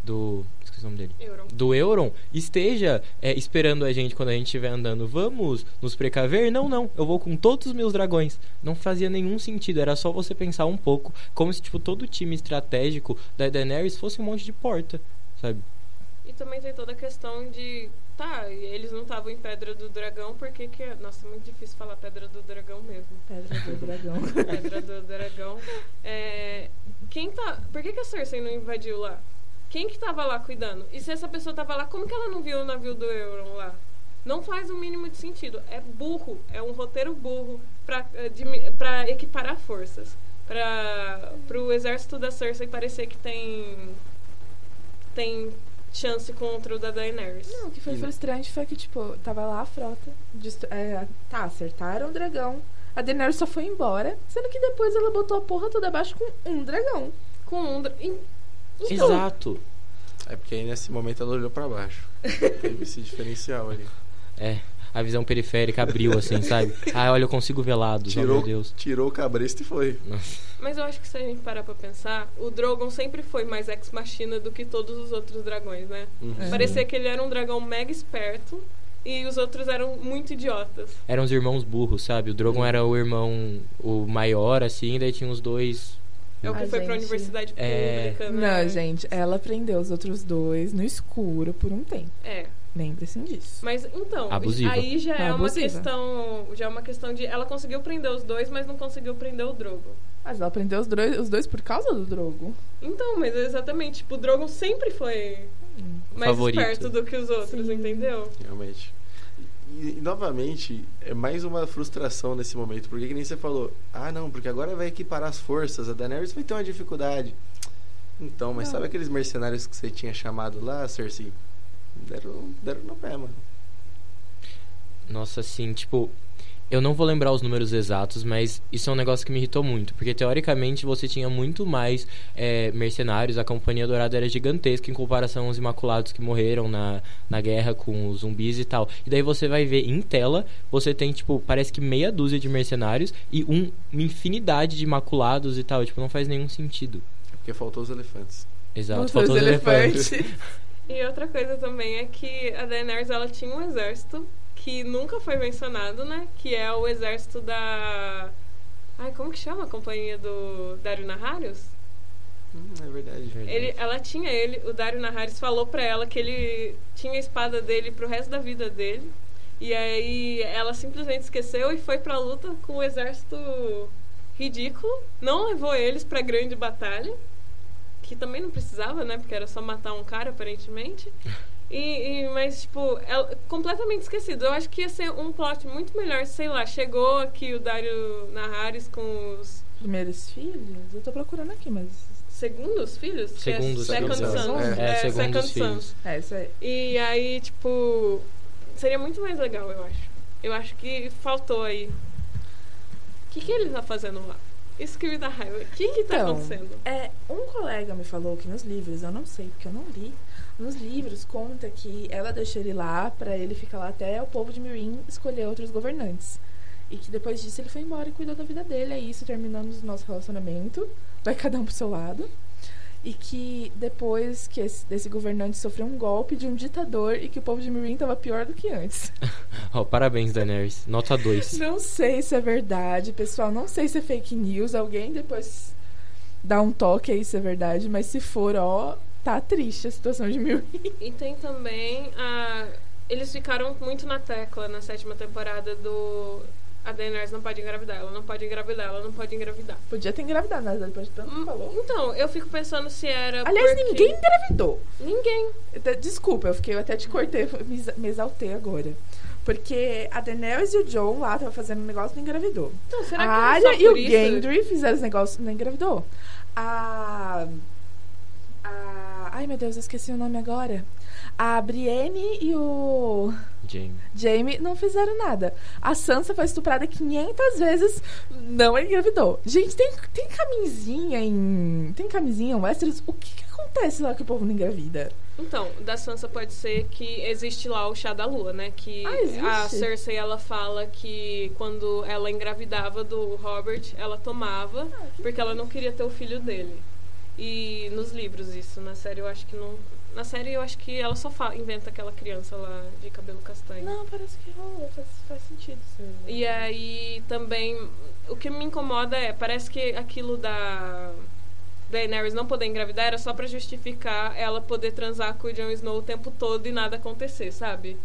S4: do nome dele.
S3: Euron.
S4: Do Euron esteja é, esperando a gente quando a gente estiver andando. Vamos nos precaver? Não, não. Eu vou com todos os meus dragões. Não fazia nenhum sentido. Era só você pensar um pouco. Como se, tipo, todo o time estratégico da Daenerys fosse um monte de porta, sabe?
S3: E também tem toda a questão de. Tá, eles não estavam em Pedra do Dragão, por que que. É? Nossa, é muito difícil falar Pedra do Dragão mesmo.
S2: Pedra do Dragão.
S3: Pedra do Dragão. É, quem tá. Por que que a Cersei não invadiu lá? Quem que tava lá cuidando? E se essa pessoa tava lá, como que ela não viu o navio do Euron lá? Não faz o mínimo de sentido. É burro, é um roteiro burro para eh, equiparar forças. Para o exército da Cersei parecer que tem tem chance contra o da Daenerys.
S2: Não, o que foi frustrante foi que, tipo, tava lá a frota. É, tá, acertaram o dragão. A Daenerys só foi embora, sendo que depois ela botou a porra toda abaixo com um dragão.
S3: Com um dragão.
S4: Então, Exato.
S1: É porque aí nesse momento ela olhou para baixo. Teve esse diferencial ali.
S4: É, a visão periférica abriu, assim, sabe? Ah, olha, eu consigo ver lados, tirou, oh, meu Deus.
S1: Tirou o cabresto e foi.
S3: Mas eu acho que se a gente parar pra pensar, o Drogon sempre foi mais ex-machina do que todos os outros dragões, né? Uhum. É. Parecia que ele era um dragão mega esperto e os outros eram muito idiotas.
S4: Eram os irmãos burros, sabe? O Drogon uhum. era o irmão, o maior, assim, daí tinha os dois
S3: é o que a foi gente... pra universidade é... pública, né?
S2: Não, gente, ela prendeu os outros dois no escuro por um tempo.
S3: É.
S2: Lembre-se disso.
S3: Mas então,
S4: Abusiva.
S3: aí já é uma questão. Já é uma questão de. Ela conseguiu prender os dois, mas não conseguiu prender o Drogo.
S2: Mas ela prendeu os dois, os dois por causa do Drogo.
S3: Então, mas exatamente, tipo, o Drogo sempre foi hum. mais Favorito. esperto do que os outros, Sim. entendeu?
S1: Realmente e, novamente, é mais uma frustração nesse momento. Porque que nem você falou, ah não, porque agora vai equiparar as forças, a Daenerys vai ter uma dificuldade. Então, mas não. sabe aqueles mercenários que você tinha chamado lá, Cersei? Deram, deram no pé, mano.
S4: Nossa, assim, tipo, eu não vou lembrar os números exatos, mas isso é um negócio que me irritou muito. Porque teoricamente você tinha muito mais é, mercenários, a Companhia Dourada era gigantesca em comparação aos Imaculados que morreram na, na guerra com os zumbis e tal. E daí você vai ver em tela, você tem, tipo, parece que meia dúzia de mercenários e um, uma infinidade de Imaculados e tal. Tipo, não faz nenhum sentido.
S1: É porque faltou os elefantes.
S4: Exato, faltou, os elefantes. elefantes.
S3: e outra coisa também é que a Daenerys, ela tinha um exército que nunca foi mencionado, né? Que é o exército da. Ai, como que chama a companhia do Dario Nahários?
S1: Hum, é verdade.
S4: Verdade.
S3: Ele, ela tinha ele, o Dario Naharis falou pra ela que ele tinha a espada dele pro resto da vida dele. E aí ela simplesmente esqueceu e foi pra luta com um exército ridículo. Não levou eles pra grande batalha. Que também não precisava, né? Porque era só matar um cara, aparentemente. E, e- mas, tipo, ela, completamente esquecido. Eu acho que ia ser um plot muito melhor, sei lá, chegou aqui o Dario Naharis com os
S2: Primeiros filhos? Eu tô procurando aqui, mas.
S3: segundos filhos? Que é
S4: Segundos,
S3: Second
S1: segundos.
S3: Sons.
S1: É,
S4: é, segundos
S3: Second
S4: filhos.
S3: Sons.
S2: É, isso aí.
S3: E aí, tipo, seria muito mais legal, eu acho. Eu acho que faltou aí. O que, que ele tá fazendo lá? Isso que me dá raiva. O que que tá
S2: Então,
S3: acontecendo?
S2: É, um colega me falou que nos livros, eu não sei porque eu não li, nos livros conta que ela deixou ele lá pra ele ficar lá até o povo de Mirim escolher outros governantes. E que depois disso ele foi embora e cuidou da vida dele. É isso, terminamos o nosso relacionamento. Vai cada um pro seu lado. E que depois que esse, desse governante sofreu um golpe de um ditador e que o povo de Mirim tava pior do que antes.
S4: Ó, parabéns, Daenerys. Nota 2.
S2: Não sei se é verdade, pessoal. Não sei se é fake news. Alguém depois dá um toque aí se é verdade. Mas se for, ó, tá triste a situação de Mirim.
S3: E tem também a. Eles ficaram muito na tecla na sétima temporada do. A Daenerys não pode engravidar, ela não pode engravidar, ela não pode engravidar.
S2: Podia ter engravidado, né? Depois de tanto
S3: Hum,
S2: falou.
S3: Então, eu fico pensando se era.
S2: Aliás,
S3: porque-
S2: ninguém engravidou.
S3: Ninguém.
S2: Desculpa, eu fiquei, eu até te cortei, me, exa- me exaltei agora. Porque a Daenerys e o John lá estavam fazendo um negócio e não engravidou.
S3: Então, será
S2: a
S3: que não é
S2: Arya e o? Gendry fizeram os negócios e não engravidou. A. A. Ai meu Deus, eu esqueci o nome agora. A Brienne e o.
S4: Jamie.
S2: Jamie não fizeram nada. A Sansa foi estuprada 500 vezes, não engravidou. Gente, tem, tem camisinha em. Tem camisinha em Westeros? O que, que acontece lá que o povo não engravida?
S3: Então, da Sansa pode ser que existe lá o chá da lua, né? Que
S2: Ah,
S3: a Cersei ela fala que quando ela engravidava do Robert, ela tomava
S2: Ah,
S3: porque ela não queria ter o filho dele. E nos livros isso, na série eu acho que não. Na série eu acho que ela só inventa aquela criança lá de cabelo castanho.
S2: Não, parece que rolou, faz, faz sentido. Ser.
S3: E aí também o que me incomoda é, parece que aquilo da Daenerys não poder engravidar era só pra justificar ela poder transar com o Jon Snow o tempo todo e nada acontecer, sabe?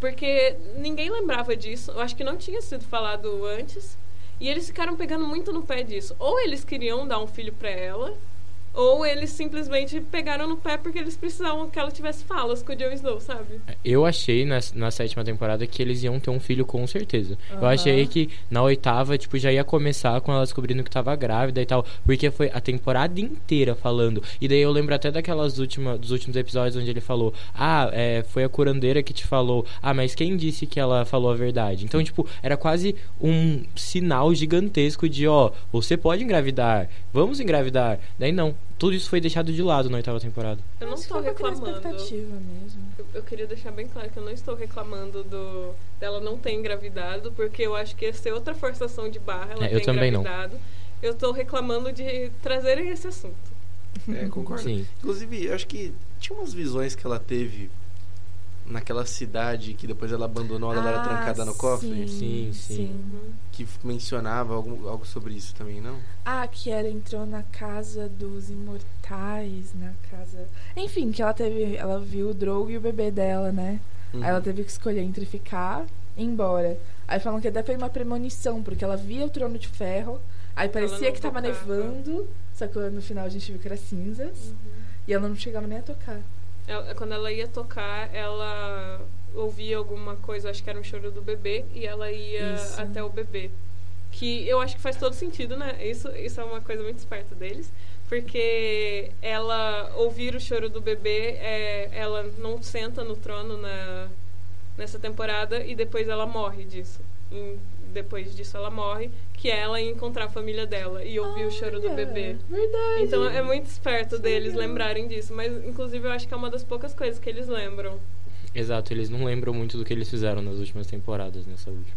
S3: Porque ninguém lembrava disso, eu acho que não tinha sido falado antes. E eles ficaram pegando muito no pé disso. Ou eles queriam dar um filho pra ela, ou eles simplesmente pegaram no pé porque eles precisavam que ela tivesse falas com o Jon Snow, sabe?
S4: Eu achei na, na sétima temporada que eles iam ter um filho com certeza. Eu
S2: Aham.
S4: achei que na oitava, tipo, já ia começar com ela descobrindo que tava grávida e tal. Porque foi a temporada inteira falando. E daí eu lembro até daquelas últimas, dos últimos episódios onde ele falou: Ah, é, foi a curandeira que te falou. Ah, mas quem disse que ela falou a verdade? Então, tipo, era quase um sinal gigantesco de: Ó, você pode engravidar, vamos engravidar. Daí não. Tudo isso foi deixado de lado na oitava temporada.
S3: Eu não estou reclamando.
S2: expectativa mesmo.
S3: Eu, eu queria deixar bem claro que eu não estou reclamando do dela não ter engravidado, porque eu acho que ia ser outra forçação de barra ela
S4: É,
S3: ter
S4: eu também não.
S3: engravidado. Eu estou reclamando de trazerem esse assunto.
S1: É, concordo.
S4: Sim.
S1: Inclusive, eu acho que tinha umas visões que ela teve naquela cidade que depois ela abandonou, ela era
S2: Ah,
S1: trancada no cofre,
S4: Sim, sim.
S1: que mencionava algum, algo sobre isso também, não?
S2: Ah, que ela entrou na casa dos imortais, na casa. Enfim, que ela teve. Ela viu o Drogo e o bebê dela, né?
S1: Uhum.
S2: Aí ela teve que escolher entre ficar e ir embora. Aí falam que até foi uma premonição, porque ela via o trono de ferro, aí parecia que tava
S3: tocava.
S2: nevando, só que no final a gente viu que era cinzas, e ela não chegava nem a tocar.
S3: Ela- quando ela ia tocar, ela ouvia alguma coisa, acho que era um choro do bebê, e ela ia
S2: Isso.
S3: até o bebê. Que eu acho que faz todo sentido, né? Isso, isso é uma coisa muito esperta deles. Porque ela ouvir o choro do bebê, é, ela não senta no trono na, nessa temporada e depois ela morre disso. E depois disso ela morre, que é ela ir encontrar a família dela e ouvir o choro do bebê.
S2: Verdade.
S3: Então é muito esperto deles
S2: legal.
S3: lembrarem disso, mas inclusive eu acho que é uma das poucas coisas que eles lembram.
S4: Exato, eles não lembram muito do que eles fizeram nas últimas temporadas nessa última.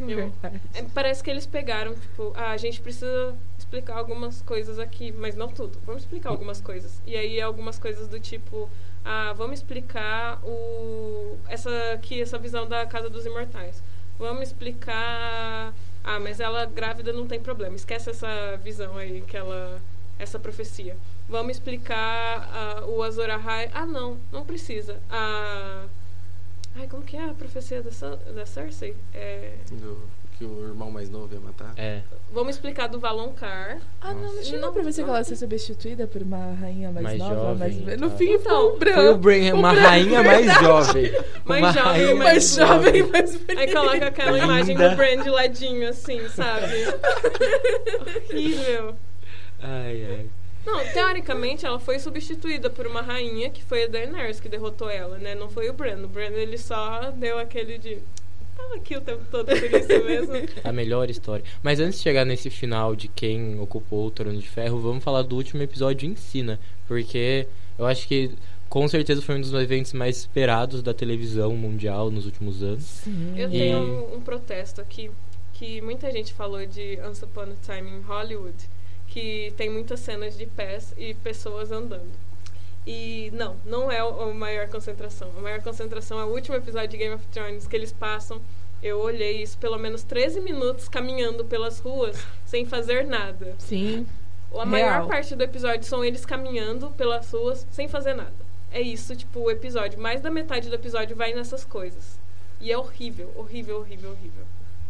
S3: Eu-
S2: Verdade.
S3: É, parece que eles pegaram, tipo, ah, a gente precisa explicar algumas coisas aqui, mas não tudo. Vamos explicar algumas coisas. E aí algumas coisas do tipo, ah, vamos explicar o essa aqui essa visão da Casa dos Imortais. Vamos explicar, ah, mas ela grávida não tem problema. Esquece essa visão aí que ela essa profecia. Vamos explicar ah, o Azor Ahai. Ah, não, não precisa. A. Ai, como que é a profecia da, da Cersei? É,
S1: Do, que o irmão mais novo ia matar.
S4: É.
S3: Vamos explicar do Valonqar.
S2: Ah, não, não
S4: Nossa.
S2: tinha
S3: Não,
S2: uma profecia que
S3: não.
S2: ela ia ser substituída por uma rainha mais,
S4: Mais
S2: nova,
S4: jovem,
S2: mais...
S4: tá.
S2: No fim,
S3: Então,
S2: foi um branco.
S4: Foi o Bran, uma
S2: Bran-
S4: rainha mais jovem.
S3: Mais
S4: uma
S3: jovem,
S4: rainha
S3: mais
S2: mais jovem, mais bonita.
S3: Aí coloca aquela imagem
S4: Linda.
S3: do Brand de ladinho, assim, sabe? Horrível.
S4: Ai, ai.
S3: Não, teoricamente ela foi substituída por uma rainha que foi a Daenerys que derrotou ela, né? Não foi o Bran. O Bran ele só deu aquele de. Tava aqui o tempo todo por isso mesmo.
S4: A melhor história. Mas antes de chegar nesse final de quem ocupou o Trono de Ferro, vamos falar do último episódio em si, né? Porque eu acho que com certeza foi um dos eventos mais esperados da televisão mundial nos últimos anos.
S2: Sim.
S3: Eu
S4: E-
S3: tenho um, um protesto aqui, que muita gente falou de Once Upon a Time in Hollywood, que tem muitas cenas de pés e pessoas andando. E não, não é o- a maior concentração. A maior concentração é o último episódio de Game of Thrones que eles passam. Eu olhei isso pelo menos 13 minutos caminhando pelas ruas sem fazer nada.
S2: Sim.
S3: A maior
S2: Real.
S3: parte do episódio são eles caminhando pelas ruas sem fazer nada. É isso, tipo, o episódio. Mais da metade do episódio vai nessas coisas. E é horrível, horrível, horrível, horrível.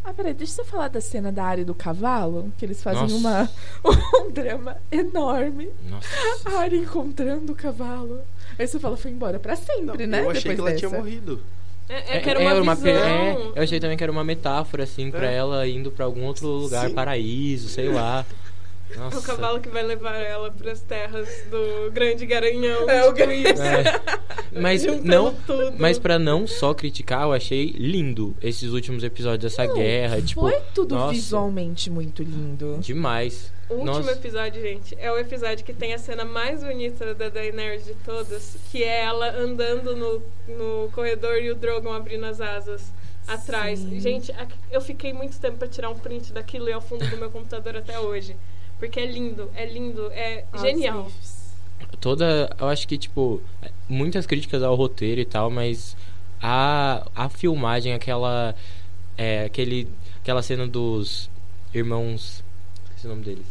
S2: Ah, peraí, deixa eu falar da cena da área do cavalo, que eles fazem
S4: Nossa.
S2: uma, um drama enorme.
S4: Nossa.
S2: A área encontrando o cavalo. Aí você fala, foi embora pra sempre,
S1: Não,
S2: né?
S1: eu achei
S2: Depois
S1: que ela
S2: dessa.
S1: tinha morrido.
S3: É, é que era uma,
S4: pe-
S3: visão.
S4: é, eu achei também que era uma metáfora, assim, pra
S1: É.
S4: ela indo pra algum outro lugar,
S1: Sim.
S4: paraíso, sei lá.
S3: É
S4: Nossa.
S3: o cavalo que vai levar ela pras terras do Grande Garanhão.
S2: É, o
S3: tipo
S2: Gran-
S3: isso.
S4: É. Mas não,
S3: tudo.
S4: mas para não só criticar, eu achei lindo esses últimos episódios dessa
S2: Não,
S4: guerra, tipo,
S2: Foi tudo
S4: nossa.
S2: visualmente muito lindo.
S4: demais.
S3: O último
S4: Nossa.
S3: episódio, gente, é o episódio que tem a cena mais bonita da Daenerys de todas, que é ela andando no, no corredor e o Drogon abrindo as asas atrás.
S2: Sim.
S3: Gente, eu fiquei muito tempo pra tirar um print daquilo e ao fundo do meu computador até hoje. Porque é lindo, é lindo, é genial.
S4: Toda, eu acho que tipo, muitas críticas ao roteiro e tal, mas a a filmagem, aquela é, aquele aquela cena dos irmãos, esqueci o nome deles.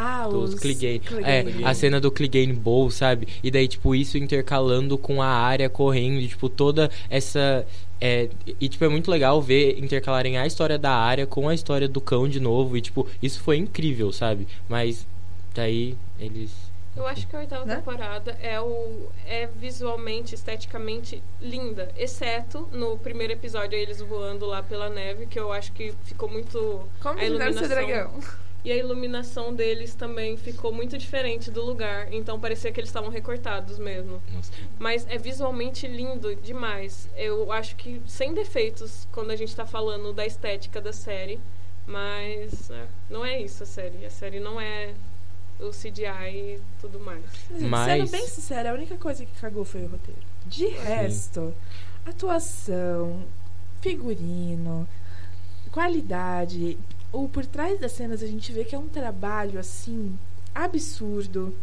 S2: Ah,
S4: dos
S2: os. Clegane.
S4: É, a cena do Clegane Bowl, sabe? E daí, tipo, isso intercalando com a área correndo, tipo, toda essa. É, e, tipo, é muito legal ver intercalarem a história da área com a história do cão de novo. E, tipo, isso foi incrível, sabe? Mas daí eles.
S3: Eu acho que a oitava
S2: Né?
S3: temporada é, o, é visualmente, esteticamente linda. Exceto no primeiro episódio, eles voando lá pela neve, que eu acho que ficou muito.
S2: Como
S3: a iluminação.
S2: dragão?
S3: E a iluminação deles também ficou muito diferente do lugar. Então parecia que eles estavam recortados mesmo.
S4: Nossa.
S3: Mas é visualmente lindo demais. Eu acho que sem defeitos quando a gente tá falando da estética da série. Mas é, não é isso a série. A série não é o CGI e tudo mais.
S4: Mas-
S2: Sendo bem sincera, a única coisa que cagou foi o roteiro. De resto, atuação, figurino, qualidade. O por trás das cenas a gente vê que é um trabalho assim absurdo.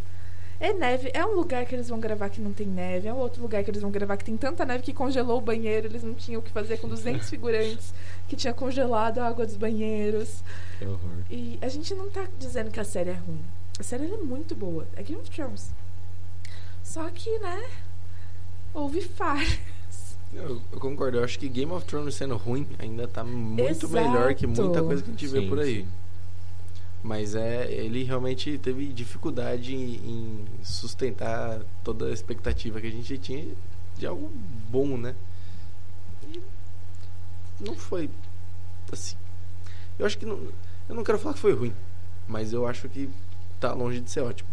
S2: É neve, é um lugar que eles vão gravar que não tem neve, é um outro lugar que eles vão gravar que tem tanta neve que congelou o banheiro, eles não tinham o que fazer com 200 figurantes que tinha congelado a água dos banheiros.
S4: Que horror.
S2: E a gente não tá dizendo que a série é ruim. A série é muito boa. É Game of Thrones. Só que, né? Houve falhas.
S1: Eu, eu concordo, eu acho que Game of Thrones sendo ruim ainda tá muito
S2: Exato.
S1: melhor que muita coisa que a gente vê
S4: Sim,
S1: por aí.
S4: sim.
S1: Mas é, ele realmente teve dificuldade em, em sustentar toda a expectativa que a gente tinha de algo bom, né? E não foi assim. Eu acho que não, eu não quero falar que foi ruim, mas eu acho que tá longe de ser ótimo.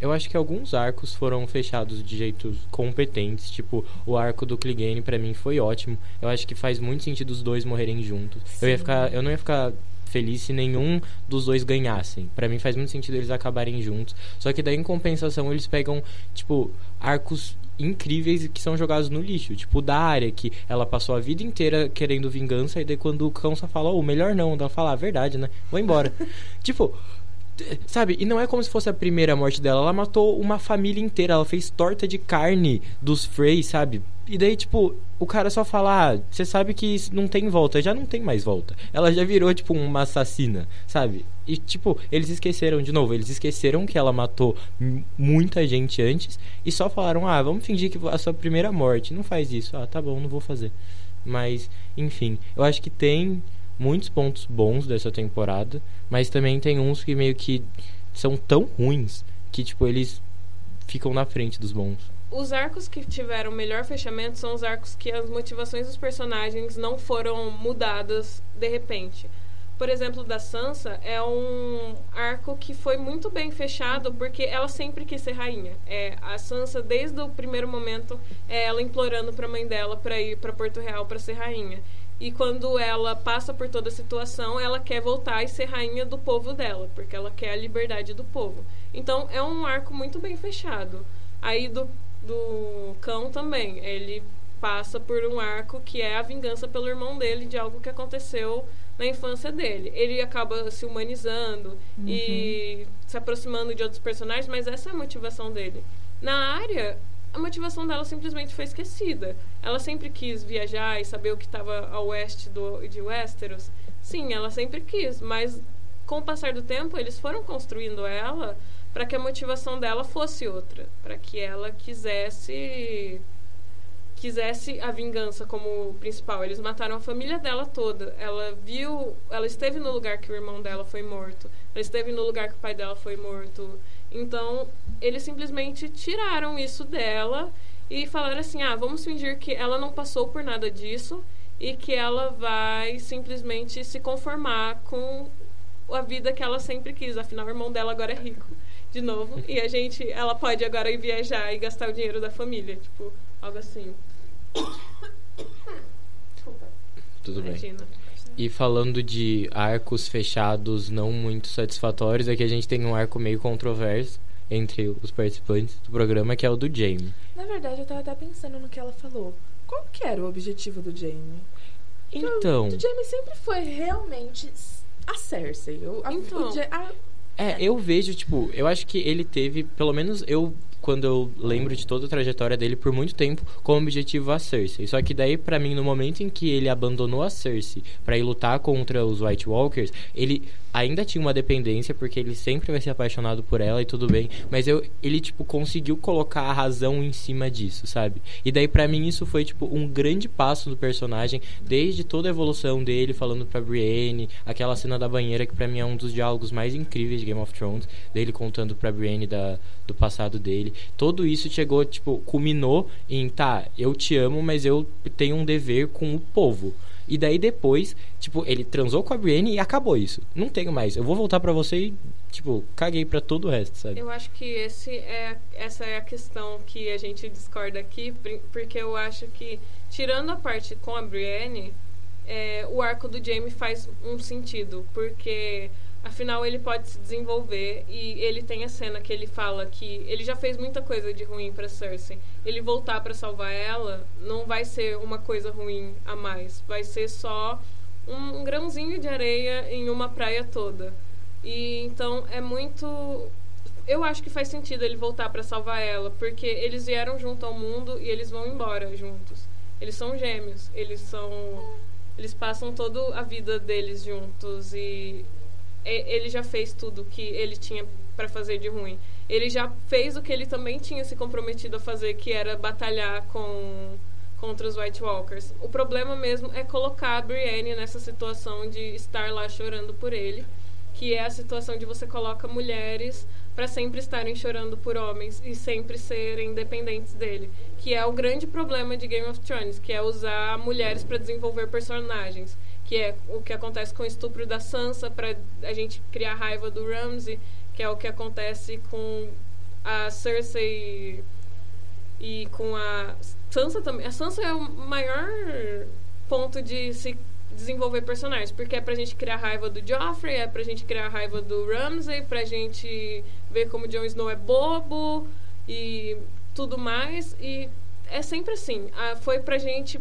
S4: Eu acho que alguns arcos foram fechados de jeitos competentes. Tipo, o arco do Clegane pra mim foi ótimo. Eu acho que faz muito sentido os dois morrerem juntos. Eu ia
S2: Sim.
S4: ficar, eu não ia ficar feliz se nenhum dos dois ganhassem. Pra mim faz muito sentido eles acabarem juntos. Só que daí em compensação eles pegam, tipo, arcos incríveis que são jogados no lixo, tipo da área que ela passou a vida inteira querendo vingança e daí quando o cão só fala, oh, melhor não, ela fala, ah, verdade, né? Vou embora. tipo, Sabe, e não é como se fosse a primeira morte dela. Ela matou uma família inteira. Ela fez torta de carne dos Frey, sabe? E daí, tipo, o cara só fala, ah, você sabe que não tem volta. Já não tem mais volta. Ela já virou, tipo, uma assassina, sabe? E, tipo, eles esqueceram, de novo, eles esqueceram que ela matou muita gente antes e só falaram, ah, vamos fingir que a sua primeira morte. Não faz isso. Ah, tá bom, não vou fazer. Mas, enfim, eu acho que tem muitos pontos bons dessa temporada, mas também tem uns que meio que são tão ruins que, tipo, eles ficam na frente dos bons
S3: os arcos que tiveram melhor fechamento são os arcos que as motivações dos personagens não foram mudadas de repente. Por exemplo, da Sansa é um arco que foi muito bem fechado porque ela sempre quis ser rainha. É, a Sansa desde o primeiro momento é ela implorando para a mãe dela para ir para Porto Real para ser rainha. E quando ela passa por toda a situação, ela quer voltar e ser rainha do povo dela, porque ela quer a liberdade do povo. Então é um arco muito bem fechado. Aí do do cão também. Ele passa por um arco que é a vingança pelo irmão dele de algo que aconteceu na infância dele. Ele acaba se humanizando uhum. e se aproximando de outros personagens, mas essa é a motivação dele. Na área, a motivação dela simplesmente foi esquecida. Ela sempre quis viajar e saber o que estava ao oeste do, de Westeros. Sim, ela sempre quis, mas com o passar do tempo, eles foram construindo ela para que a motivação dela fosse outra, para que ela quisesse quisesse a vingança como principal. Eles mataram a família dela toda. Ela viu, ela esteve no lugar que o irmão dela foi morto. Ela esteve no lugar que o pai dela foi morto. Então, eles simplesmente tiraram isso dela e falaram assim: "Ah, vamos fingir que ela não passou por nada disso e que ela vai simplesmente se conformar com a vida que ela sempre quis. Afinal, o irmão dela agora é rico." de novo. E a gente, ela pode agora ir viajar e gastar o dinheiro da família. Tipo, algo assim.
S4: Desculpa. Tudo Imagina. bem. E falando de arcos fechados não muito satisfatórios, aqui a gente tem um arco meio controverso entre os participantes do programa, que é o do Jamie.
S2: Na verdade, eu tava até pensando no que ela falou. Qual que era o objetivo do Jamie?
S4: Então. O
S2: do Jamie sempre foi realmente a Cersei. O, a, então. O, a,
S4: é, eu vejo, tipo, eu acho que ele teve, pelo menos eu quando eu lembro de toda a trajetória dele por muito tempo como objetivo a Cersei. Só que daí para mim no momento em que ele abandonou a Cersei para ir lutar contra os White Walkers, ele ainda tinha uma dependência porque ele sempre vai ser apaixonado por ela e tudo bem, mas eu ele tipo conseguiu colocar a razão em cima disso, sabe? E daí para mim isso foi tipo um grande passo do personagem, desde toda a evolução dele falando para Brienne, aquela cena da banheira que para mim é um dos diálogos mais incríveis de Game of Thrones, dele contando para Brienne da, do passado dele. Todo isso chegou, tipo, culminou em, tá, eu te amo, mas eu tenho um dever com o povo. E daí depois, tipo, ele transou com a Brienne e acabou isso. Não tenho mais. Eu vou voltar para você e, tipo, caguei para todo o resto, sabe?
S3: Eu acho que esse é, essa é a questão que a gente discorda aqui, porque eu acho que, tirando a parte com a Brienne, é, o arco do Jaime faz um sentido, porque Afinal, ele pode se desenvolver e ele tem a cena que ele fala que ele já fez muita coisa de ruim para Cersei. Ele voltar para salvar ela não vai ser uma coisa ruim a mais, vai ser só um, grãozinho de areia em uma praia toda. E então é muito eu acho que faz sentido ele voltar para salvar ela, porque eles vieram junto ao mundo e eles vão embora juntos. Eles são gêmeos, eles são eles passam toda a vida deles juntos e ele já fez tudo que ele tinha para fazer de ruim. Ele já fez o que ele também tinha se comprometido a fazer, que era batalhar com contra os White Walkers. O problema mesmo é colocar a Brienne nessa situação de estar lá chorando por ele, que é a situação de você coloca mulheres para sempre estarem chorando por homens e sempre serem dependentes dele, que é o grande problema de Game of Thrones, que é usar mulheres para desenvolver personagens que é o que acontece com o estupro da Sansa para a gente criar raiva do Ramsay, que é o que acontece com a Cersei e com a Sansa também. A Sansa é o maior ponto de se desenvolver personagens, porque é pra gente criar raiva do Joffrey, é pra gente criar raiva do Ramsay, pra gente ver como Jon Snow é bobo e tudo mais e é sempre assim. Ah, foi pra gente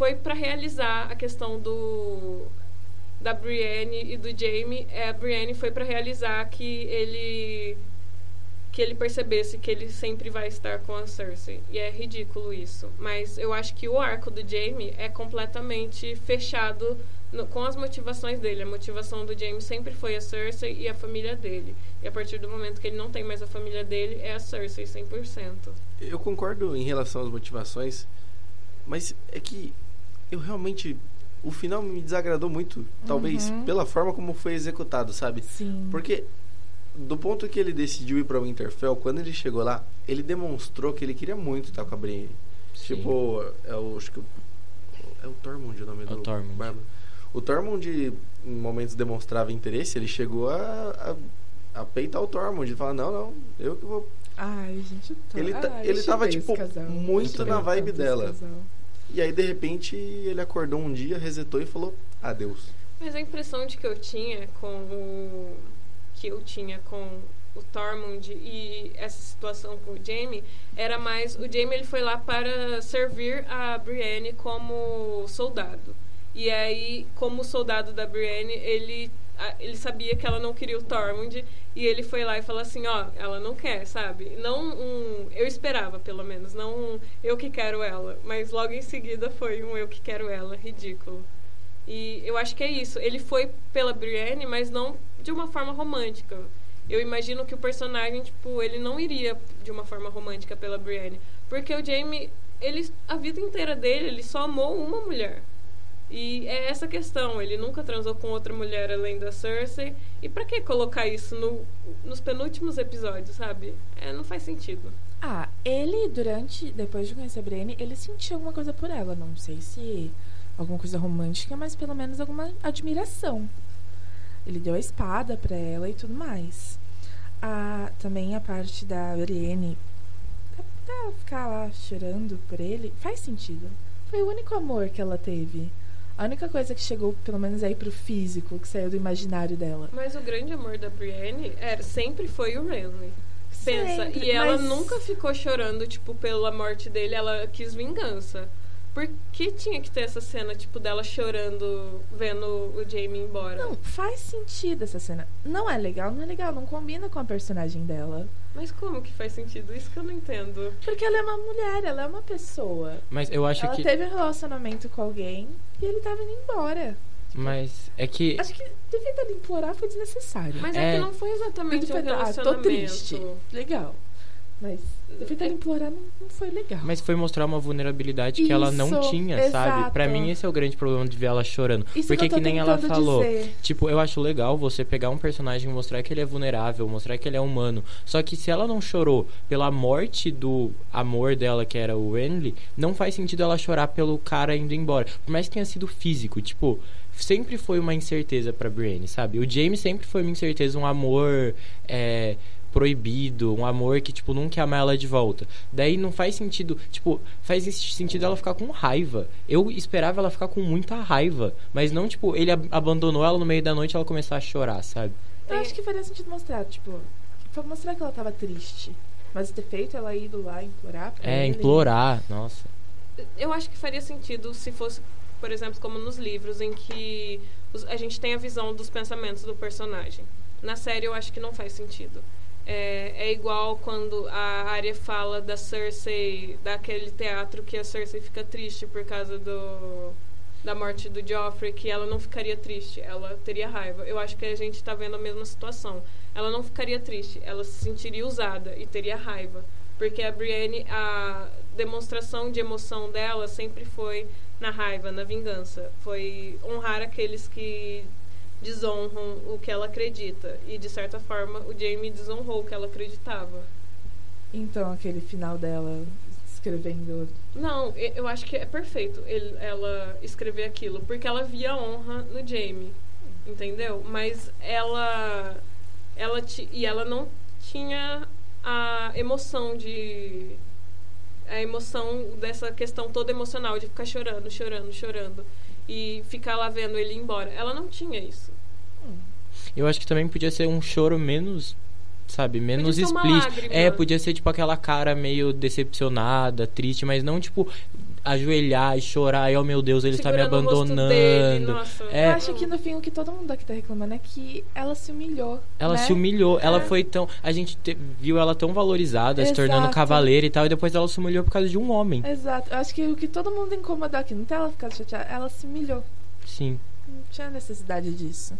S3: foi para realizar a questão do da Brienne e do Jaime. É, a Brienne foi para realizar que ele que ele percebesse que ele sempre vai estar com a Cersei. E é ridículo isso. Mas eu acho que o arco do Jaime é completamente fechado no, com as motivações dele. A motivação do Jaime sempre foi a Cersei e a família dele. E a partir do momento que ele não tem mais a família dele, é a Cersei 100%.
S1: Eu concordo em relação às motivações, mas é que eu realmente. O final me desagradou muito, talvez
S2: Uhum.
S1: pela forma como foi executado, sabe?
S2: Sim.
S1: Porque do ponto que ele decidiu ir pra Winterfell, quando ele chegou lá, ele demonstrou que ele queria muito estar com a Brienne.
S4: Sim.
S1: Tipo, é o, acho que é o Tormund o nome
S4: É
S1: do
S4: o Tormund.
S1: Bárbaro. O Tormund em momentos demonstrava interesse, ele chegou a, a, a peitar o Tormund e falar, não, não, eu que vou
S2: Ai, gente, tô...
S1: Ele
S2: Ai,
S1: ele tava, tipo, muito na vibe dela.
S2: casal.
S1: E aí, de repente, ele acordou um dia, resetou e falou adeus.
S3: Mas a impressão de que eu tinha com o. que eu tinha com o Tormund e essa situação com o Jaime era mais o Jaime ele foi lá para servir a Brienne como soldado. E aí, como soldado da Brienne, ele ele sabia que ela não queria o Tormund e ele foi lá e falou assim, ó, ela não quer, sabe? Não um, eu esperava pelo menos, não um eu que quero ela, mas logo em seguida foi um eu que quero ela, ridículo. E eu acho que é isso. Ele foi pela Brienne, mas não de uma forma romântica. Eu imagino que o personagem, tipo, ele não iria de uma forma romântica pela Brienne. Porque o Jaime, ele, a vida inteira dele, ele só amou uma mulher. E é essa questão. Ele nunca transou com outra mulher além da Cersei. E pra que colocar isso no, nos penúltimos episódios, sabe? É, não faz sentido.
S2: Ah, ele, durante. Depois de conhecer a Brienne, ele sentiu alguma coisa por ela. Não sei se alguma coisa romântica, mas pelo menos alguma admiração. Ele deu a espada pra ela e tudo mais. Ah, também a parte da Brienne. pra ficar lá chorando por ele, faz sentido. Foi o único amor que ela teve. A única coisa que chegou, pelo menos aí, pro físico, que saiu do imaginário dela.
S3: Mas o grande amor da Brienne era, sempre foi o Renly. Pensa,
S2: Sempre,
S3: e ela
S2: mas-
S3: nunca ficou chorando, tipo, pela morte dele, ela quis vingança. Por que tinha que ter essa cena, tipo, dela chorando, vendo o Jaime ir embora?
S2: Não, faz sentido essa cena. Não é legal, não é legal, não combina com a personagem dela.
S3: Mas como que faz sentido? Isso que eu não entendo.
S2: Porque ela é uma mulher, ela é uma pessoa.
S4: Mas eu acho
S2: ela
S4: que.
S2: teve um relacionamento com alguém e ele tava indo embora.
S4: Mas é que.
S2: Acho que devia dele implorar foi desnecessário.
S3: Mas é,
S4: É.
S3: que não foi exatamente
S2: Ele
S3: um
S2: foi, ah, tô triste. Legal. Mas
S3: É-
S2: implorar não, não foi legal.
S4: Mas foi mostrar uma vulnerabilidade que ela não
S2: Isso,
S4: tinha, sabe? Pra
S2: exato.
S4: mim esse é o grande problema de ver ela chorando.
S2: Isso
S4: Porque
S2: que,
S4: nem ela falou.
S2: dizer.
S4: Tipo, eu acho legal você pegar um personagem e mostrar que ele é vulnerável, mostrar que ele é humano. Só que se ela não chorou pela morte do amor dela, que era o Renly, não faz sentido ela chorar pelo cara indo embora. Por mais que tenha sido físico, tipo, sempre foi uma incerteza pra Brienne, sabe? O James sempre foi uma incerteza, um amor é, proibido, um amor que, tipo, nunca ia amar ela de volta. Daí não faz sentido, tipo, faz esse sentido ela ficar com raiva. Eu esperava ela ficar com muita raiva, mas não, tipo, ele ab- abandonou ela no meio da noite e ela começar a chorar, sabe?
S2: Eu acho que faria sentido mostrar, tipo, foi mostrar que ela tava triste. Mas ter feito ela ido lá implorar pra
S4: É,
S2: ele.
S4: implorar, nossa.
S3: Eu acho que faria sentido se fosse, por exemplo, como nos livros, em que os- a gente tem a visão dos pensamentos do personagem. Na série, eu acho que não faz sentido. É, é igual quando a Arya fala da Cersei, daquele teatro que a Cersei fica triste por causa do da morte do Joffrey, que ela não ficaria triste, ela teria raiva. Eu acho que a gente está vendo a mesma situação. Ela não ficaria triste, ela se sentiria usada e teria raiva. Porque a Brienne, a demonstração de emoção dela sempre foi na raiva, na vingança. Foi honrar aqueles que desonram o que ela acredita. E, de certa forma, o Jaime desonrou o que ela acreditava.
S2: Então, aquele final dela escrevendo.
S3: Não, eu acho que é perfeito ele- ela escrever aquilo, porque ela via honra no Jamie, entendeu? Mas ela, ela e ela não tinha a emoção de a emoção dessa questão toda emocional de ficar chorando, chorando, chorando e ficar lá vendo ele ir embora. Ela não tinha isso.
S4: Eu acho que também podia ser um choro menos sabe, menos explícito. É, podia ser tipo aquela cara meio decepcionada, triste, mas não tipo ajoelhar e chorar, e oh meu Deus, ele está me
S3: Segurando rosto
S4: abandonando.
S3: dele.
S4: É.
S2: Eu acho que no fim o que todo mundo aqui tá reclamando é que ela se humilhou.
S4: Ela
S2: né?
S4: se humilhou, ela
S2: É.
S4: foi tão. A gente te- viu ela tão valorizada, se tornando
S2: Exato.
S4: cavaleira e tal, e depois ela se humilhou por causa de um homem.
S2: Exato. Eu acho que o que todo mundo incomodou aqui, não tem ela ficar chateada, ela se humilhou.
S4: Sim.
S2: Não tinha necessidade disso.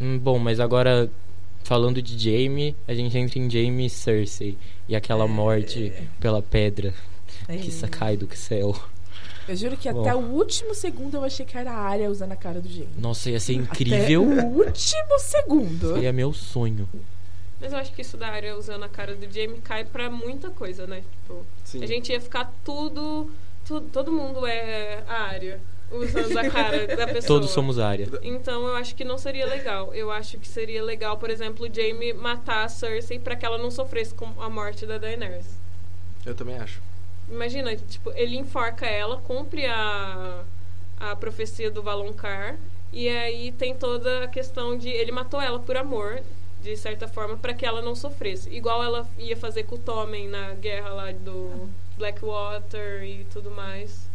S4: Hum, bom, mas agora, falando de Jaime, a gente entra em Jaime e Cersei. E aquela
S2: É.
S4: morte pela pedra que
S2: É.
S4: cai do céu.
S2: Eu juro que
S4: Bom.
S2: até o último segundo eu achei que era a área usando a cara do Jaime.
S4: Nossa, ia ser
S2: Até
S4: incrível.
S2: o último segundo.
S4: Seria meu sonho.
S3: Mas eu acho que isso da área usando a cara do Jamie cai pra muita coisa, né? Tipo,
S1: Sim.
S3: a gente ia ficar tudo, tu- Todo mundo é a área usando a cara da pessoa.
S4: Todos somos área.
S3: Então eu acho que não seria legal. Eu acho que seria legal, por exemplo, o Jaime matar a Cersei pra que ela não sofresse com a morte da Daenerys.
S1: Eu também acho.
S3: Imagina, tipo, ele enforca ela, cumpre a, a profecia do Valonqar, e aí tem toda a questão de ele matou ela por amor, de certa forma, para que ela não sofresse. Igual ela ia fazer com o Tommen na guerra lá do Blackwater e tudo mais.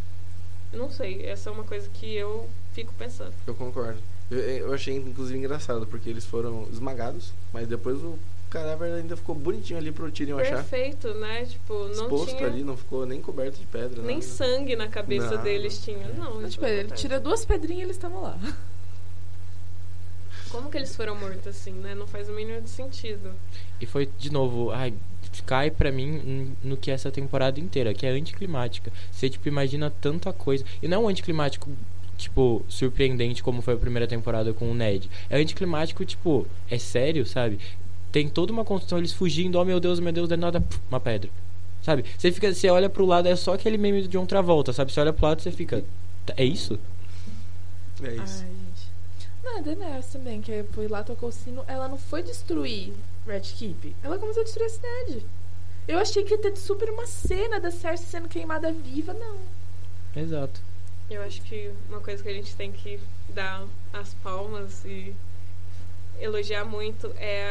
S3: Não sei, essa é uma coisa que eu fico pensando.
S1: Eu concordo. Eu, eu achei, inclusive, engraçado, porque eles foram esmagados, mas depois o cadáver ainda ficou bonitinho ali pro Tyrion achar.
S3: Perfeito, né? Tipo, não
S1: Exposto
S3: tinha
S1: ali, não ficou nem coberto de pedra.
S3: nem
S1: nada.
S3: sangue na cabeça
S1: Não.
S3: deles tinha. Não,
S2: tipo, ele tira duas pedrinhas e eles estavam lá.
S3: Como que eles foram mortos assim, né? Não faz o mínimo de sentido.
S4: E foi, de novo, ai, cai pra mim no que é essa temporada inteira, que é anticlimática. Você, tipo, imagina tanta coisa. E não é um anticlimático, tipo, surpreendente como foi a primeira temporada com o Ned. É anticlimático, tipo, é sério, sabe? Tem toda uma construção, eles fugindo, oh meu Deus, meu Deus, é nada, uma pedra. Sabe? Você fica, você olha pro lado, é só aquele meme de outra volta, sabe? Você olha pro lado, você fica, "Tá, é isso?
S1: É isso.
S2: Ai, gente. Não, a Daenerys também, que foi lá, tocou o sino. Ela não foi destruir Red Keep. Ela começou a destruir a cidade. Eu achei que ia ter super uma cena da Cersei sendo queimada viva, não.
S4: Exato.
S3: Eu acho que uma coisa que a gente tem que dar as palmas e elogiar muito é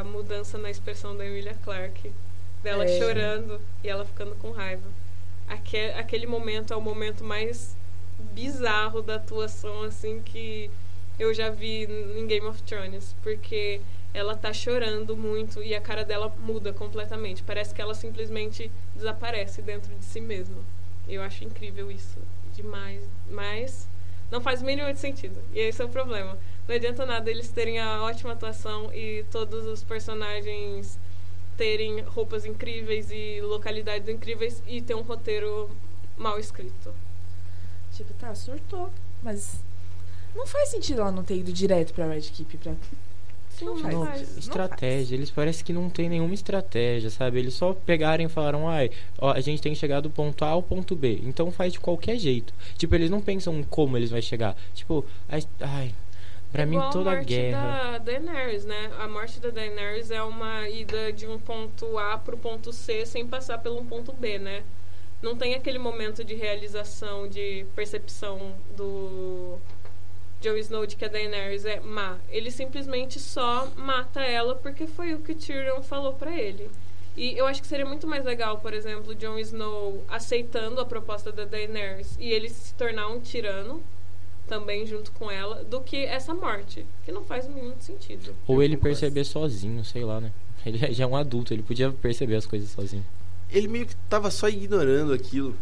S3: a mudança na expressão da Emilia Clarke. Dela
S2: É.
S3: chorando e ela ficando com raiva. Aque, aquele momento é o momento mais bizarro da atuação, assim, que eu já vi em Game of Thrones. Porque ela tá chorando muito e a cara dela muda completamente. Parece que ela simplesmente desaparece dentro de si mesma. Eu acho incrível isso. Demais. Mas não faz o mínimo de sentido. E esse é o problema. Não adianta nada eles terem a ótima atuação e todos os personagens terem roupas incríveis e localidades incríveis e ter um roteiro mal escrito.
S2: Tipo, tá, surtou. Mas não faz sentido ela não ter ido direto pra Red Keep pra.
S3: Sim,
S2: Não faz.
S3: não
S2: Não
S3: faz.
S4: Estratégia, eles parecem que não tem nenhuma estratégia, sabe? Eles só pegaram e falaram, ai, ó, a gente tem que chegar do ponto A ao ponto B, então faz de qualquer jeito. Tipo, eles não pensam como eles vão chegar. Tipo, ai, ai pra mim
S3: Igual
S4: toda
S3: a morte
S4: guerra.
S3: da Daenerys, né? A morte da Daenerys é uma ida de um ponto A pro ponto C sem passar pelo ponto B, né? Não tem aquele momento de realização, de percepção do Jon Snow de que a Daenerys é má. Ele simplesmente só mata ela porque foi o que Tyrion falou pra ele. E eu acho que seria muito mais legal, por exemplo, Jon Snow aceitando a proposta da Daenerys e ele se tornar um tirano também junto com ela, do que essa morte, que não faz o mínimo sentido.
S4: Ou ele
S1: concordo.
S4: perceber sozinho, sei lá, né? Ele já é um adulto, ele podia perceber as coisas sozinho.
S1: Ele meio que tava só ignorando aquilo.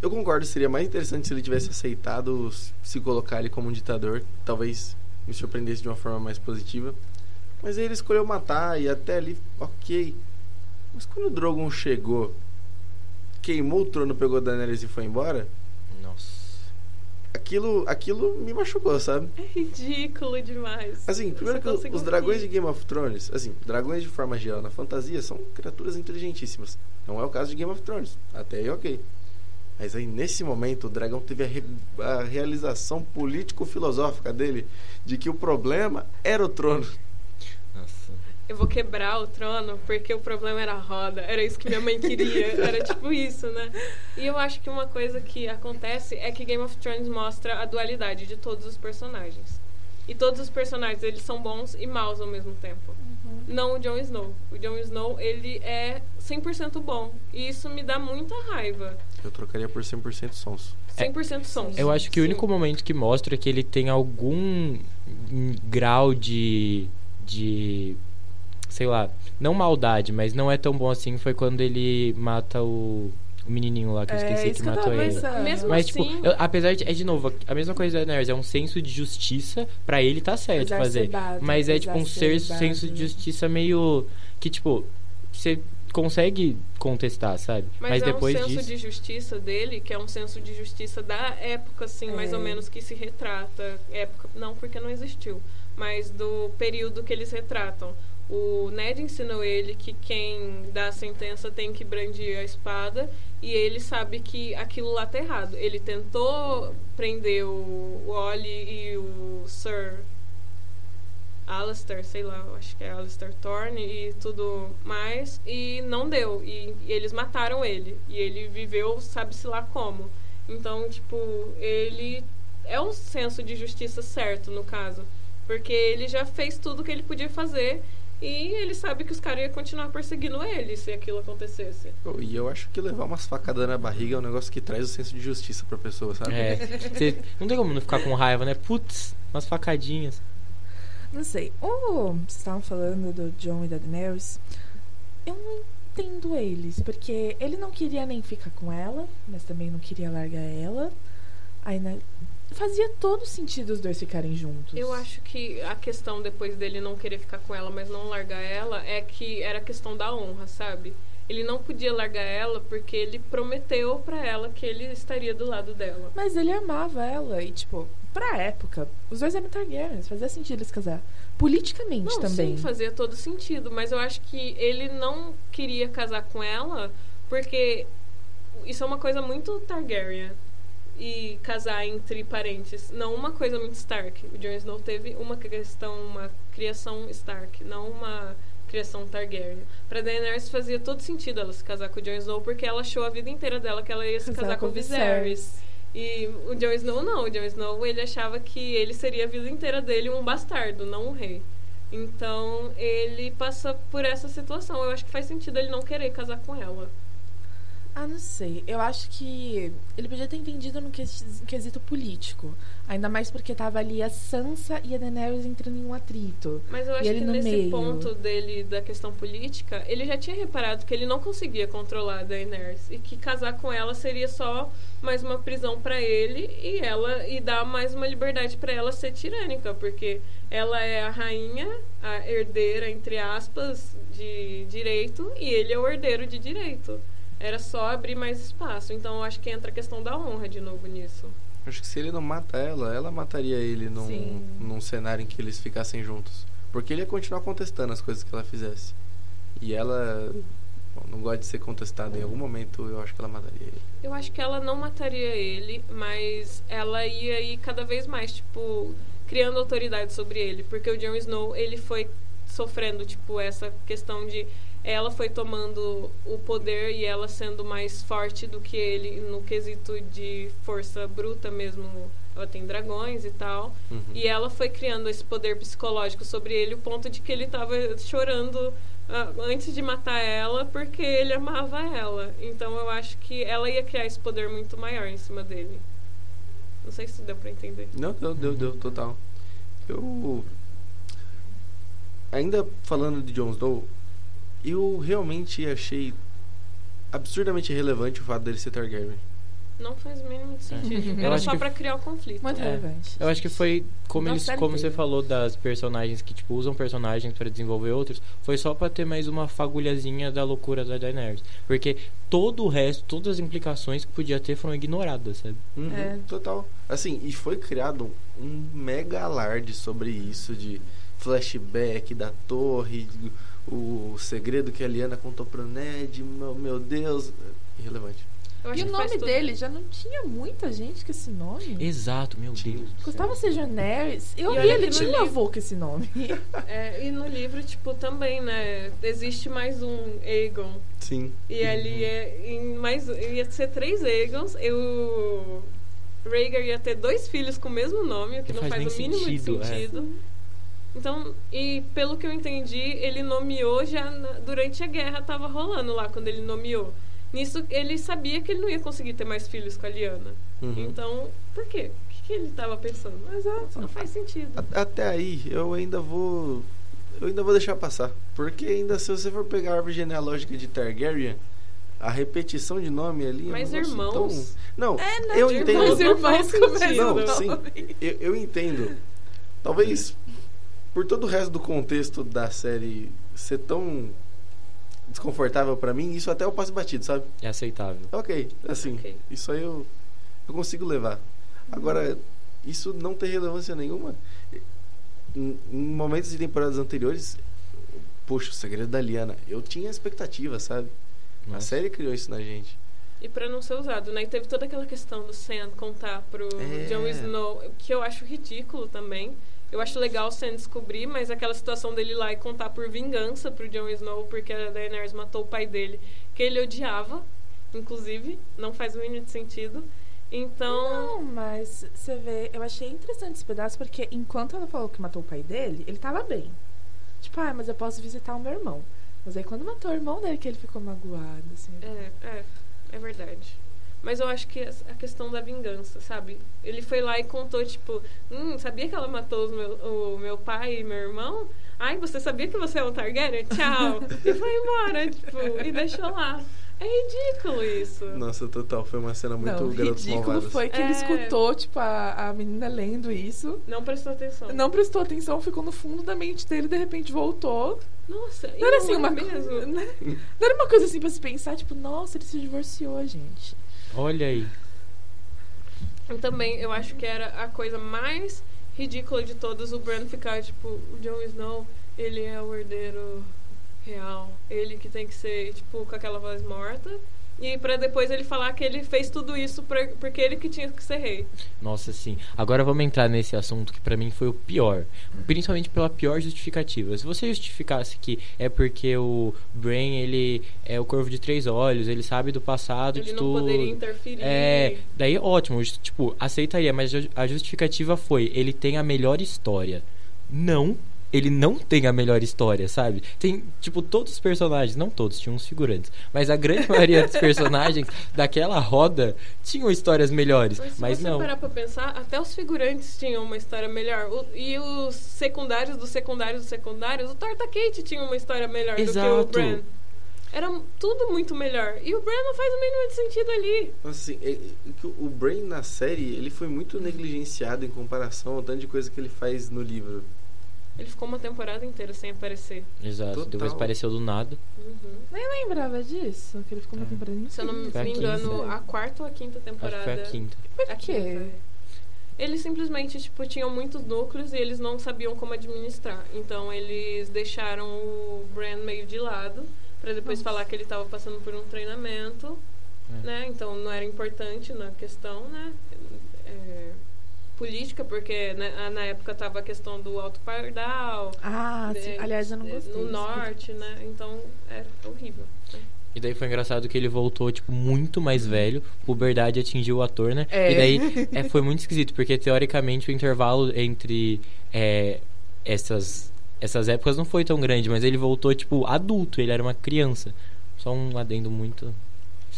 S1: Eu concordo, seria mais interessante se ele tivesse aceitado se colocar ali como um ditador. Talvez me surpreendesse de uma forma mais positiva. Mas aí ele escolheu matar e até ali, ok. Mas quando o Drogon chegou, queimou o trono, pegou Daenerys e foi embora. Aquilo, aquilo me machucou, sabe?
S3: É ridículo demais.
S1: Assim, primeiro que os dragões de. Game of Thrones, assim, dragões de forma geral na fantasia são criaturas inteligentíssimas. Não é o caso de Game of Thrones. Até aí, ok. Mas aí, nesse momento, o dragão teve a, re- a realização político-filosófica dele de que o problema era o trono.
S3: Eu vou quebrar o trono porque o problema era a roda. Era isso que minha mãe queria. Era tipo isso, né? E eu acho que uma coisa que acontece é que Game of Thrones mostra a dualidade de todos os personagens. E todos os personagens, eles são bons e maus ao mesmo tempo. Não o Jon Snow. O Jon Snow, ele é 100% bom. E isso me dá muita raiva.
S1: Eu trocaria por 100% sons.
S3: 100% sons.
S4: Eu acho que o
S3: Sim.
S4: único momento que mostra que ele tem algum grau de. de. Sei lá, não maldade, mas não é tão bom assim foi quando ele mata o, o menininho lá que eu
S2: É,
S4: esqueci
S2: isso
S4: que matou ele.
S3: Mesmo
S4: Mas,
S3: assim,
S4: tipo, eu- apesar de. É de novo, a mesma coisa da Daenerys, é um senso de justiça pra ele tá certo fazer. Mas é tipo um ser senso de justiça meio. que, tipo, você consegue contestar, sabe?
S3: Mas, é
S4: depois
S3: um senso
S4: disso.
S3: de justiça dele, que é um senso de justiça da época, assim, mais
S2: É.
S3: ou menos, que se retrata. Época, não, porque não existiu. Mas do período que eles retratam. O Ned ensinou ele que quem dá a sentença tem que brandir a espada e ele sabe que aquilo lá tá errado. Ele tentou prender o, Ollie e o Sir Alistair, sei lá, acho que é Alistair Thorne e tudo mais, e não deu. E, e eles mataram ele. E ele viveu, sabe-se lá como. Então, tipo, ele é um senso de justiça certo, no caso. Porque ele já fez tudo que ele podia fazer e ele sabe que os caras iam continuar perseguindo ele se aquilo acontecesse.
S1: Oh, E eu acho que levar umas facadas na barriga é um negócio que traz o senso de justiça pra pessoa, sabe?
S4: É, você- não tem como não ficar com raiva, né? Putz, umas facadinhas.
S2: Não sei. O, vocês estavam falando do John e da Daenerys. Eu não entendo eles, porque ele não queria nem ficar com ela, mas também não queria largar ela. Aí né, fazia todo sentido os dois ficarem juntos.
S3: Eu acho que a questão depois dele não querer ficar com ela, mas não largar ela, é que era questão da honra, sabe? Ele não podia largar ela porque ele prometeu pra ela que ele estaria do lado dela.
S2: Mas ele amava ela e, tipo, pra época, os dois eram Targaryens, fazia sentido eles casar. Politicamente
S3: Não,
S2: também.
S3: sim, fazia todo sentido, mas eu acho que ele não queria casar com ela porque isso é uma coisa muito Targaryen. E casar entre parentes, não uma coisa muito Stark. O Jon Snow teve uma questão, uma criação Stark, não uma criação Targaryen. Pra Daenerys fazia todo sentido ela se casar com o Jon Snow porque ela achou a vida inteira dela que ela ia se
S2: Casar
S3: casar com
S2: com
S3: o Viserys. E o Jon Snow não, o Jon Snow ele achava que ele seria a vida inteira dele um bastardo, não um rei. Então ele passa por essa situação. Eu acho que faz sentido ele não querer casar com ela.
S2: Ah, não sei. Eu acho que ele podia ter entendido no ques- quesito político. Ainda mais porque tava ali a Sansa e a Daenerys entrando em um atrito.
S3: Mas eu acho que nesse
S2: meio.
S3: ponto dele da questão política, ele já tinha reparado que ele não conseguia controlar a Daenerys e que casar com ela seria só mais uma prisão pra ele e ela e dar mais uma liberdade pra ela ser tirânica, porque ela é a rainha, a herdeira entre aspas de direito e ele é o herdeiro de direito. Era só abrir mais espaço. Então eu acho que entra a questão da honra de novo nisso.
S1: Acho que se ele não mata ela, ela mataria ele num,
S2: Sim.
S1: num cenário em que eles ficassem juntos. Porque ele ia continuar contestando as coisas que ela fizesse. E ela bom, não gosta de ser contestada. Em algum momento eu acho que ela mataria ele.
S3: Eu acho que ela não mataria ele, mas ela ia ir cada vez mais, tipo, criando autoridade sobre ele. Porque o Jon Snow, ele foi sofrendo, tipo, essa questão de ela foi tomando o poder e ela sendo mais forte do que ele no quesito de força bruta mesmo. Ela tem dragões e tal.
S1: Uhum.
S3: E ela foi criando esse poder psicológico sobre ele, o ponto de que ele tava chorando ah, antes de matar ela porque ele amava ela. Então eu acho que ela ia criar esse poder muito maior em cima dele. Não sei se deu pra entender.
S1: Não, deu, deu, deu, total. Eu. Ainda falando de Jon Snow, eu realmente achei absurdamente relevante o fato dele ser Targaryen.
S3: Não faz o mínimo de sentido.
S4: Eu
S3: Era só
S4: que-
S3: pra criar o conflito.
S2: Muito
S4: É.
S2: relevante.
S4: Eu acho que foi como eles, como você falou das personagens que tipo usam personagens pra desenvolver outros, foi só pra ter mais uma fagulhazinha da loucura da Daenerys, porque todo o resto, todas as implicações que podia ter foram ignoradas, sabe?
S1: Uhum,
S2: É.
S1: Total. Assim, e foi criado um mega alarde sobre isso de flashback da torre, o segredo que a Liana contou pro Ned, meu, meu Deus, irrelevante.
S2: E o nome
S3: tudo-
S2: dele já não tinha muita gente com esse nome.
S4: Exato, meu
S1: Tinha.
S4: Deus. céu.
S2: Gustavo Sejoneres. Eu
S3: E
S2: vi ele tinha um
S3: livro-
S2: avô com esse nome.
S3: É, e no livro, tipo, também, né? Existe mais um Aegon.
S1: Sim.
S3: E ali é em mais ia ser três Aegons. Eu Rhaegar ia ter dois filhos com o mesmo nome, o que
S4: Não
S3: não,
S4: faz
S3: faz, o mínimo
S4: sentido,
S3: de
S4: é.
S3: Então, e pelo que eu entendi, ele nomeou já na- durante a guerra, tava rolando lá quando ele nomeou. Nisso, ele sabia que ele não ia conseguir ter mais filhos com a Liana.
S1: Uhum.
S3: Então, por quê? O que, que ele tava pensando?
S2: Exato.
S3: Não faz sentido.
S1: Até aí, eu ainda vou. Eu ainda vou deixar passar. Porque ainda se você for pegar a árvore genealógica de Targaryen, a repetição de nome ali. é um
S3: Mas irmãos.
S1: Tão... Não,
S2: É, né?
S1: eu entendo.
S2: irmãos,
S3: Não
S2: irmãos.
S1: Não, sim. Eu, eu entendo. Talvez por todo o resto do contexto da série ser tão desconfortável pra mim, isso até eu passo batido, sabe?
S4: É aceitável.
S1: Ok, assim,
S3: Ok.
S1: isso aí eu, eu consigo levar. Agora, isso não tem relevância nenhuma. Em, em momentos de temporadas anteriores, poxa, o segredo da Liana, eu tinha expectativa, sabe? A
S4: Nossa.
S1: série criou isso na gente.
S3: E pra não ser usado, né? E teve toda aquela questão do Sam contar pro
S1: É.
S3: Jon Snow, que eu acho ridículo também. Eu acho legal o Sam descobrir, mas aquela situação dele lá e contar por vingança pro Jon Snow, porque a Daenerys matou o pai dele, que ele odiava, inclusive, não faz o mínimo de sentido. Então,
S2: Não, mas você vê, eu achei interessante esse pedaço porque enquanto ela falou que matou o pai dele, ele tava bem. Tipo, ah, mas eu posso visitar o meu irmão. Mas aí quando matou o irmão dele que ele ficou magoado, assim.
S3: é, é, é verdade. Mas eu acho que a questão da vingança, sabe? Ele foi lá e contou, tipo, hum, sabia que ela matou os meu, o meu pai e meu irmão? Ai, você sabia que você é um Targaryen? Tchau. e foi embora, tipo, e deixou lá. É ridículo isso.
S1: Nossa, total, foi uma cena muito
S2: não,
S1: garotos
S2: ridículo
S1: malvados.
S2: foi que ele
S3: É.
S2: escutou, tipo, a, a menina lendo isso.
S3: Não prestou atenção.
S2: Não prestou atenção, ficou no fundo da mente dele, de repente voltou.
S3: Nossa, e
S2: Não era
S3: não
S2: assim
S3: é
S2: uma
S3: mesmo.
S2: coisa. Não era uma coisa assim pra se pensar, tipo, nossa, ele se divorciou, gente.
S4: Olha aí.
S3: Também eu acho que era a coisa mais ridícula de todas o Bran ficar, tipo, o Jon Snow, ele é o herdeiro real. Ele que tem que ser, tipo, com aquela voz morta. E pra depois ele falar que ele fez tudo isso pra, porque ele que tinha que ser rei.
S4: Nossa, sim. Agora vamos entrar nesse assunto que pra mim foi o pior. Principalmente pela pior justificativa. Se você justificasse que é porque o Brain, ele é o corvo de três olhos, ele sabe do passado
S3: Ele
S4: de
S3: não
S4: tudo.
S3: poderia interferir.
S4: É, daí ótimo, tipo, aceitaria, mas a justificativa foi, ele tem a melhor história. Não, ele não tem a melhor história, sabe? Tem, tipo, todos os personagens, não todos, tinham uns figurantes, mas a grande maioria dos personagens daquela roda tinham histórias melhores,
S3: Mas se
S4: mas
S3: você
S4: não.
S3: parar pra pensar, até os figurantes tinham uma história melhor. O- e os secundários dos secundários dos secundários, o Torta Kate tinha uma história melhor do que o
S4: Exato.
S3: Bran. Era tudo muito melhor. E o Bran não faz o mínimo de sentido ali.
S1: Nossa, assim, é- o Brain na série, ele foi muito negligenciado em comparação ao tanto de coisa que ele faz no livro.
S3: Ele ficou uma temporada inteira sem aparecer.
S4: Exato,
S1: Total.
S4: depois apareceu do nada.
S3: Uhum.
S2: Nem lembrava disso, que ele ficou uma
S4: É.
S2: temporada inteira.
S3: Se eu não me engano,
S4: quinta.
S3: a quarta ou a quinta
S4: Acho que
S3: temporada.
S4: foi a quinta.
S2: Por
S3: A
S2: quê?
S3: quinta. Eles simplesmente, tipo, tinham muitos núcleos e eles não sabiam como administrar. Então eles deixaram o Bran meio de lado pra depois
S2: Nossa.
S3: falar que ele estava passando por um treinamento,
S4: É.
S3: né? Então não era importante na questão, né? É, política, porque né, na época tava a questão do Alto Pardal.
S2: Ah, sim.
S3: né,
S2: Aliás, eu não gostei.
S3: No norte, né? Então era horrível. né?
S4: E daí foi engraçado que ele voltou, tipo, muito mais velho. Puberdade atingiu o ator, né?
S2: É.
S4: E daí é, foi muito esquisito, porque teoricamente o intervalo entre é, essas, essas épocas não foi tão grande, mas ele voltou, tipo, adulto, ele era uma criança. Só um adendo muito.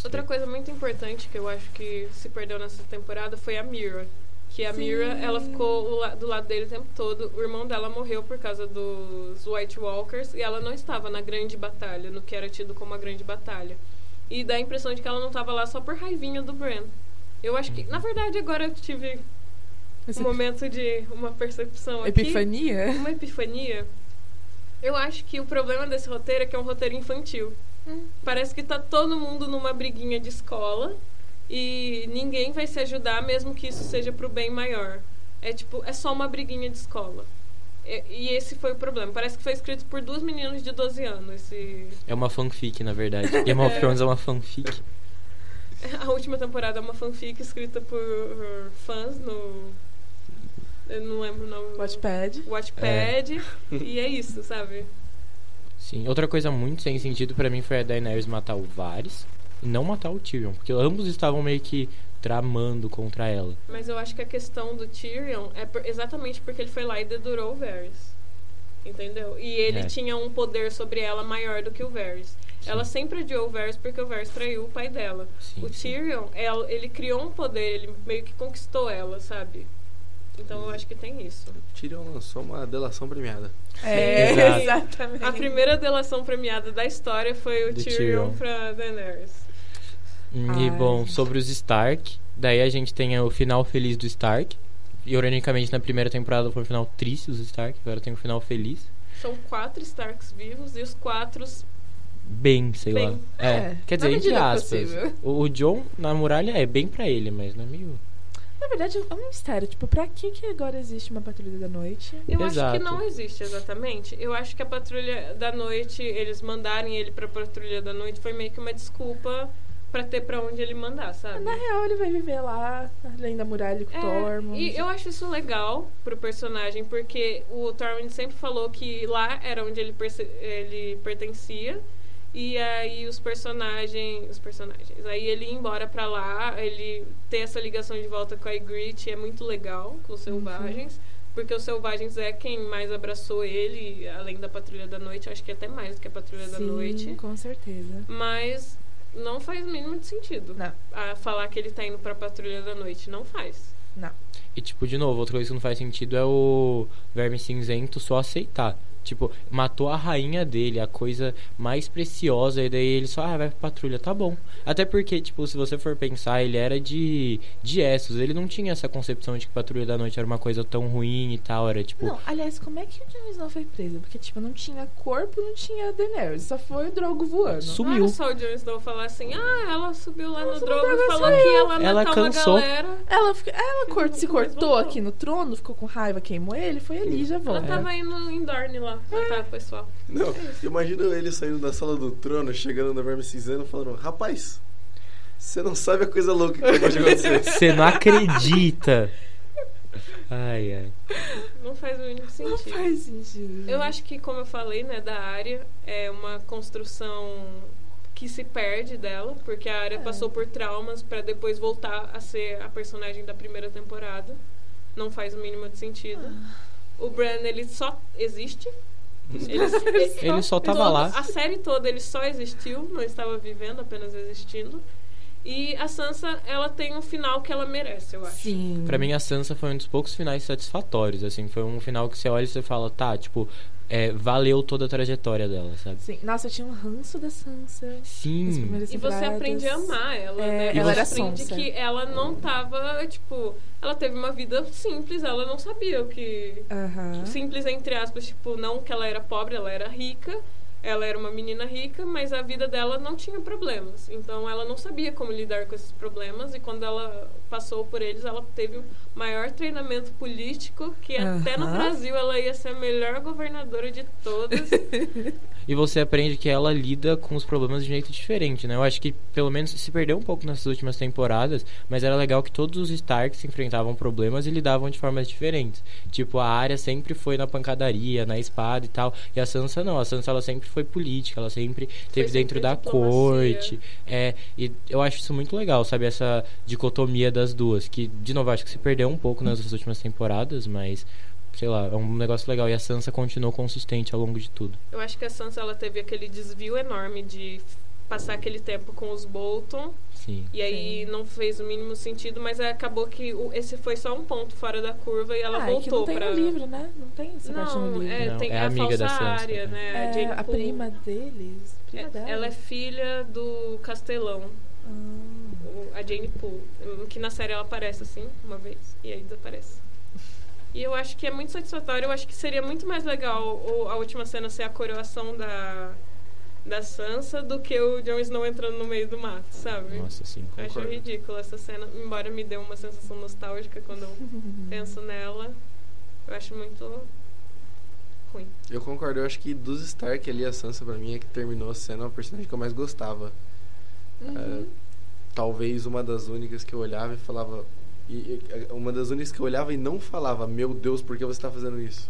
S3: Outra coisa muito importante que eu acho que se perdeu nessa temporada foi a Mira. Que a
S2: Sim.
S3: Mira, ela ficou do lado dele o tempo todo. O irmão dela morreu por causa dos White Walkers e ela não estava na grande batalha, no que era tido como a grande batalha. E dá a impressão de que ela não estava lá só por raivinha do Bran. Eu acho que, na verdade, agora eu tive
S2: Esse
S3: um momento de uma percepção aqui.
S2: Epifania?
S3: Uma epifania. Eu acho que o problema desse roteiro é que é um roteiro infantil.
S2: Hum.
S3: Parece que tá todo mundo numa briguinha de escola e ninguém vai se ajudar, mesmo que isso seja pro bem maior. É tipo, é só uma briguinha de escola. E, e esse foi o problema. Parece que foi escrito por duas meninas de 12 anos. Esse...
S4: É uma fanfic, na verdade. Game of
S3: É.
S4: Thrones é uma fanfic.
S3: A última temporada é uma fanfic escrita por fãs no. Eu não lembro o nome.
S2: Watchpad.
S3: Watchpad. E é isso, sabe?
S4: Sim. Outra coisa muito sem sentido pra mim foi a Daenerys matar o Varys e não matar o Tyrion. Porque ambos estavam meio que tramando contra ela.
S3: Mas eu acho que a questão do Tyrion é por- exatamente porque ele foi lá e dedurou o Varys. Entendeu? E ele
S4: É.
S3: tinha um poder sobre ela maior do que o Varys. Ela sempre odiou o Varys porque o Varys traiu o pai dela.
S4: Sim,
S3: o
S4: sim.
S3: Tyrion, ela- ele criou um poder, ele meio que conquistou ela, sabe? Então eu acho que tem isso.
S1: Tyrion lançou uma delação premiada.
S2: É,
S4: Exato.
S2: exatamente.
S3: A primeira delação premiada da história foi o
S4: Do
S3: Tyrion,
S4: Tyrion.
S3: pra Daenerys.
S2: Ai.
S4: E bom, sobre os Stark, daí a gente tem o final feliz do Stark. E ironicamente na primeira temporada foi um final triste dos Stark, agora tem um final feliz.
S3: São quatro Starks vivos e os quatro
S4: Bem, sei
S3: Bem.
S4: lá. É,
S2: É,
S4: quer dizer, entre aspas. O, o John na muralha é bem pra ele, mas não é meio.
S2: Na verdade, é um mistério. Tipo, pra que, que agora existe uma patrulha da noite?
S3: Eu acho
S4: Exato.
S3: que não existe exatamente. Eu acho que a patrulha da noite, eles mandarem ele pra patrulha da noite foi meio que uma desculpa pra ter pra onde ele mandar, sabe?
S2: Na real, ele vai viver lá, além da muralha com o
S3: É,
S2: Tormund.
S3: e eu acho isso legal pro personagem, porque o Tormund sempre falou que lá era onde ele, ele pertencia. E aí os personagens. Os personagens. Aí ele ir embora pra lá, ele ter essa ligação de volta com a Ygritte é muito legal, com os selvagens. Porque os selvagens é quem mais abraçou ele, além da Patrulha da Noite, acho que até mais do que a Patrulha da
S2: Sim,
S3: Noite.
S2: com certeza.
S3: Mas não faz o mínimo de sentido.
S2: Não.
S3: A falar que ele tá indo pra Patrulha da Noite. Não faz.
S2: Não.
S4: E tipo, de novo, outra coisa que não faz sentido é o Verme Cinzento só aceitar. Tipo, matou a rainha dele, a coisa mais preciosa, e daí ele só, ah, vai pra patrulha, tá bom. Até porque, tipo, se você for pensar, ele era de, de Essos, ele não tinha essa concepção de que Patrulha da Noite era uma coisa tão ruim e tal, era tipo...
S2: Não, aliás, como é que o Jon Snow foi preso? Porque, tipo, não tinha corpo, não tinha Daenerys. Só foi o Drogo voando.
S4: Su-
S3: Não
S4: Sumiu.
S3: era só o Jon Snow falar assim, ah, ela subiu lá
S2: Ela
S3: no
S2: subiu
S3: Drogo e falou que ela,
S4: Ela
S3: matava
S4: cansou.
S3: a galera.
S2: Ela, fica- ela cort- se cortou
S3: voltou.
S2: aqui no trono, ficou com raiva, queimou ele, foi ali, já
S3: Ela
S2: volta.
S3: tava indo em Dorne lá, matar o pessoal.
S1: Não, imagina ele saindo da sala do trono, chegando no Verme Cinzento, falando: Rapaz, você não sabe a coisa louca que acabou de acontecer.
S4: Você não acredita! Ai, ai.
S3: Não faz o mínimo sentido.
S2: Não faz sentido.
S3: Eu acho que, como eu falei, né, da área é uma construção que se perde dela, porque a área
S2: É.
S3: passou por traumas pra depois voltar a ser a personagem da primeira temporada. Não faz o mínimo de sentido.
S2: Ah.
S3: O Bran, ele só existe. Ele,
S4: Ele só tava
S3: todo-
S4: lá.
S3: A série toda ele só existiu, não estava vivendo, apenas existindo. E a Sansa, ela tem um final que ela merece, eu acho.
S2: Sim.
S4: Pra mim, a Sansa foi um dos poucos finais satisfatórios, assim. Foi um final que você olha e você fala, tá, tipo, é, valeu toda a trajetória dela, sabe?
S2: Sim. Nossa, eu tinha um ranço da Sansa.
S4: Sim.
S3: E você aprende a amar ela,
S2: É,
S3: né?
S2: ela era
S3: aprende
S2: sonsa.
S3: que ela não tava, tipo, ela teve uma vida simples, ela não sabia o que.
S2: Aham.
S3: Simples entre aspas, tipo, não que ela era pobre, ela era rica. Ela era uma menina rica, mas a vida dela não tinha problemas. Então ela não sabia como lidar com esses problemas e quando ela passou por eles, ela teve o maior treinamento político que até no. Brasil ela ia ser a melhor governadora de todas.
S4: E você aprende que ela lida com os problemas de um jeito diferente, né? Eu acho que pelo menos se perdeu um pouco nessas últimas temporadas, mas era legal que todos os Starks enfrentavam problemas e lidavam de formas diferentes. Tipo, a Arya sempre foi na pancadaria, na espada e tal, e a Sansa não. A Sansa ela sempre foi política, ela sempre teve dentro da
S3: diplomacia.
S4: corte. É, e eu acho isso muito legal, sabe? Essa dicotomia das duas, que de novo acho que se perdeu um pouco nas últimas temporadas, mas sei lá, é um negócio legal e a Sansa continuou consistente ao longo de tudo.
S3: Eu acho que a Sansa ela teve aquele desvio enorme de passar aquele tempo com os Bolton
S4: Sim.
S3: e aí não fez o mínimo sentido, mas acabou que o- esse foi só um ponto fora da curva e ela
S2: ah, é que não
S3: voltou
S2: tem
S3: pra
S2: no livro, né? Não tem essa parte no
S3: Não,
S2: livro.
S3: é,
S4: Não,
S3: tem
S4: é
S3: a
S4: amiga
S3: falsa
S4: da Sansa,
S3: área,
S4: né?
S3: né?
S2: É,
S3: Jane
S2: a prima deles. Prima
S3: É,
S2: dela.
S3: ela é filha do Castelão,
S2: Ah.
S3: o- a Jane Poole, que na série ela aparece assim, uma vez, e aí desaparece. E eu acho que é muito satisfatório, eu acho que seria muito mais legal o- a última cena ser a coroação da, da Sansa do que o Jon Snow entrando no meio do mato, sabe?
S4: Nossa, sim.
S3: eu acho
S1: concordo.
S3: ridículo essa cena, embora me dê uma sensação nostálgica quando eu penso nela. Eu acho muito ruim.
S1: Eu concordo, eu acho que dos Stark ali, a Sansa pra mim é que terminou sendo a personagem que eu mais gostava.
S2: Uhum.
S1: Talvez uma das únicas que eu olhava e falava. E, e- uma das únicas que eu olhava e não falava, meu Deus, por que você tá fazendo isso?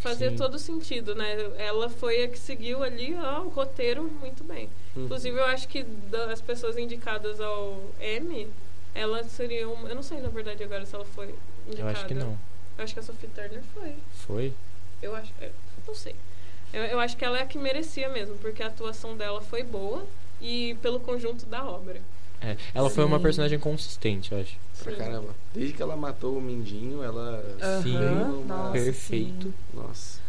S3: Fazia
S4: Sim.
S3: todo sentido, né? Ela foi a que seguiu ali ó, o roteiro muito bem.
S1: Uhum.
S3: Inclusive, eu acho que das pessoas indicadas ao M, ela seria uma. Eu não sei, na verdade, agora se ela foi indicada.
S4: Eu acho que não.
S3: Eu acho que a Sophie Turner foi.
S4: Foi?
S3: Eu acho. Eu não sei. Eu, eu acho que ela é a que merecia mesmo, porque a atuação dela foi boa e pelo conjunto da obra.
S4: É, ela foi uma
S2: Sim.
S4: personagem consistente, eu acho.
S1: Pra
S3: Sim.
S1: caramba. Desde que ela matou o Mindinho, ela.
S4: Sim.
S2: Aham,
S1: Uma-
S2: nossa,
S4: Perfeito.
S2: sim.
S1: Nossa.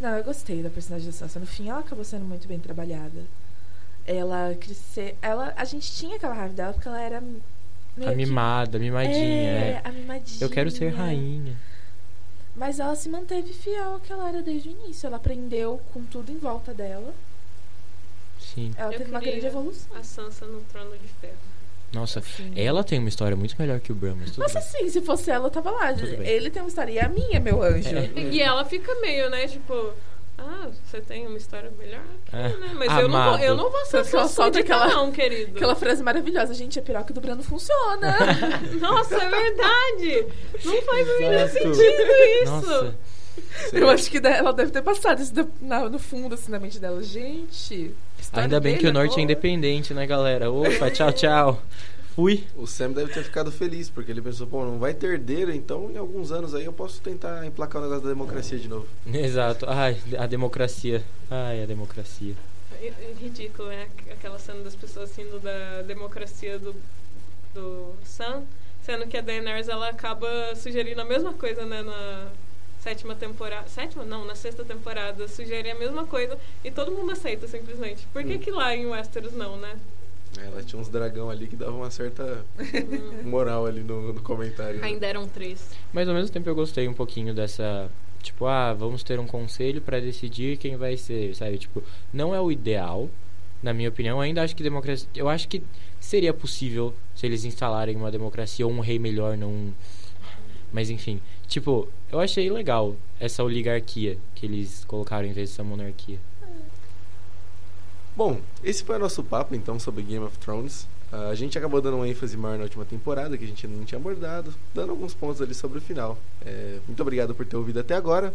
S2: Não, eu gostei da personagem da Sansa. No fim, ela acabou sendo muito bem trabalhada. Ela crescer. Ela, a gente tinha aquela raiva dela porque ela era. Meio
S4: A
S2: que-
S4: mimada, mimadinha,
S2: é,
S4: é.
S2: a mimadinha.
S4: Eu quero ser rainha.
S2: Mas ela se manteve fiel ao que ela era desde o início. Ela aprendeu com tudo em volta dela.
S4: Sim.
S2: Ela
S3: Eu
S2: teve uma grande evolução.
S3: A Sansa no Trono de Ferro.
S4: Nossa,
S2: Sim.
S4: ela tem uma história muito melhor que o Bran, mas tudo
S2: Nossa,
S4: bem.
S2: sim, se fosse ela, eu tava lá.
S4: Tudo bem.
S2: Ele tem uma história e a minha, meu anjo.
S4: É.
S3: E ela fica meio, né, tipo. Ah, você tem uma história melhor que,
S4: É.
S3: né? Mas eu não, vou, eu não vou ser sua
S2: solta aquela-
S3: não, querido.
S2: Aquela frase maravilhosa, gente, a piroca do Brando funciona.
S3: Nossa, é verdade! Não faz o mínimo sentido isso!
S4: Nossa,
S2: Eu acho que ela deve ter passado isso na- no fundo, assim, na mente dela. Gente, história
S4: ainda bem
S2: dele
S4: que o norte é
S2: boa.
S4: independente, né, galera? Opa, tchau, tchau. Fui.
S1: O Sam deve ter ficado feliz, porque ele pensou, pô, não vai ter herdeiro, então em alguns anos aí eu posso tentar emplacar o negócio da democracia de novo.
S4: Exato. Ai, a democracia. Ai, a democracia.
S3: É- é ridículo, né? Aquela cena das pessoas rindo da democracia do, do Sam, sendo que a Daenerys ela acaba sugerindo a mesma coisa, né, na sétima temporada. Sétima? Não, na sexta temporada. Sugere a mesma coisa e todo mundo aceita simplesmente. Por que,
S1: Hum.
S3: que lá em Westeros não, né?
S1: Ela tinha uns dragão ali que davam uma certa moral ali no, no comentário. né?
S3: Ainda eram três.
S4: Mas ao mesmo tempo eu gostei um pouquinho dessa. Tipo, ah, vamos ter um conselho pra decidir quem vai ser, sabe? Tipo, não é o ideal, na minha opinião. Eu ainda acho que democracia. Eu acho que seria possível se eles instalarem uma democracia ou um rei melhor, não. Mas enfim. Tipo, eu achei legal essa oligarquia que eles colocaram em vez dessa monarquia.
S1: Bom, esse foi o nosso papo então sobre Game of Thrones. Ah, a gente acabou dando uma ênfase maior na última temporada, que a gente não tinha abordado, dando alguns pontos ali sobre o final. É, muito obrigado por ter ouvido até agora.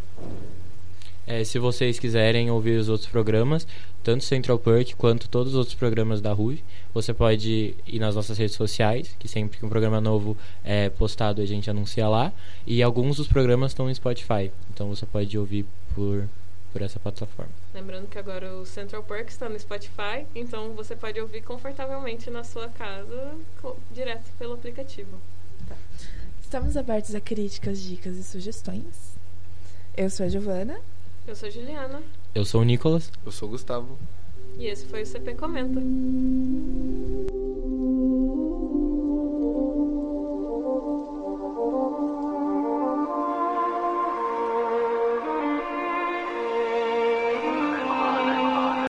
S4: É, se vocês quiserem ouvir os outros programas, tanto Central Perk quanto todos os outros programas da RUV, você pode ir nas nossas redes sociais, que sempre que um programa novo é postado a gente anuncia lá. E alguns dos programas estão no Spotify, então você pode ouvir por, por essa plataforma.
S3: Lembrando que agora o Central Perk está no Spotify, então você pode ouvir confortavelmente na sua casa, direto pelo aplicativo.
S2: Estamos abertos a críticas, dicas e sugestões. Eu sou a Giovana.
S3: Eu sou Juliana.
S4: Eu sou o Nicolas.
S1: Eu sou o Gustavo.
S3: E esse foi o CP Comenta.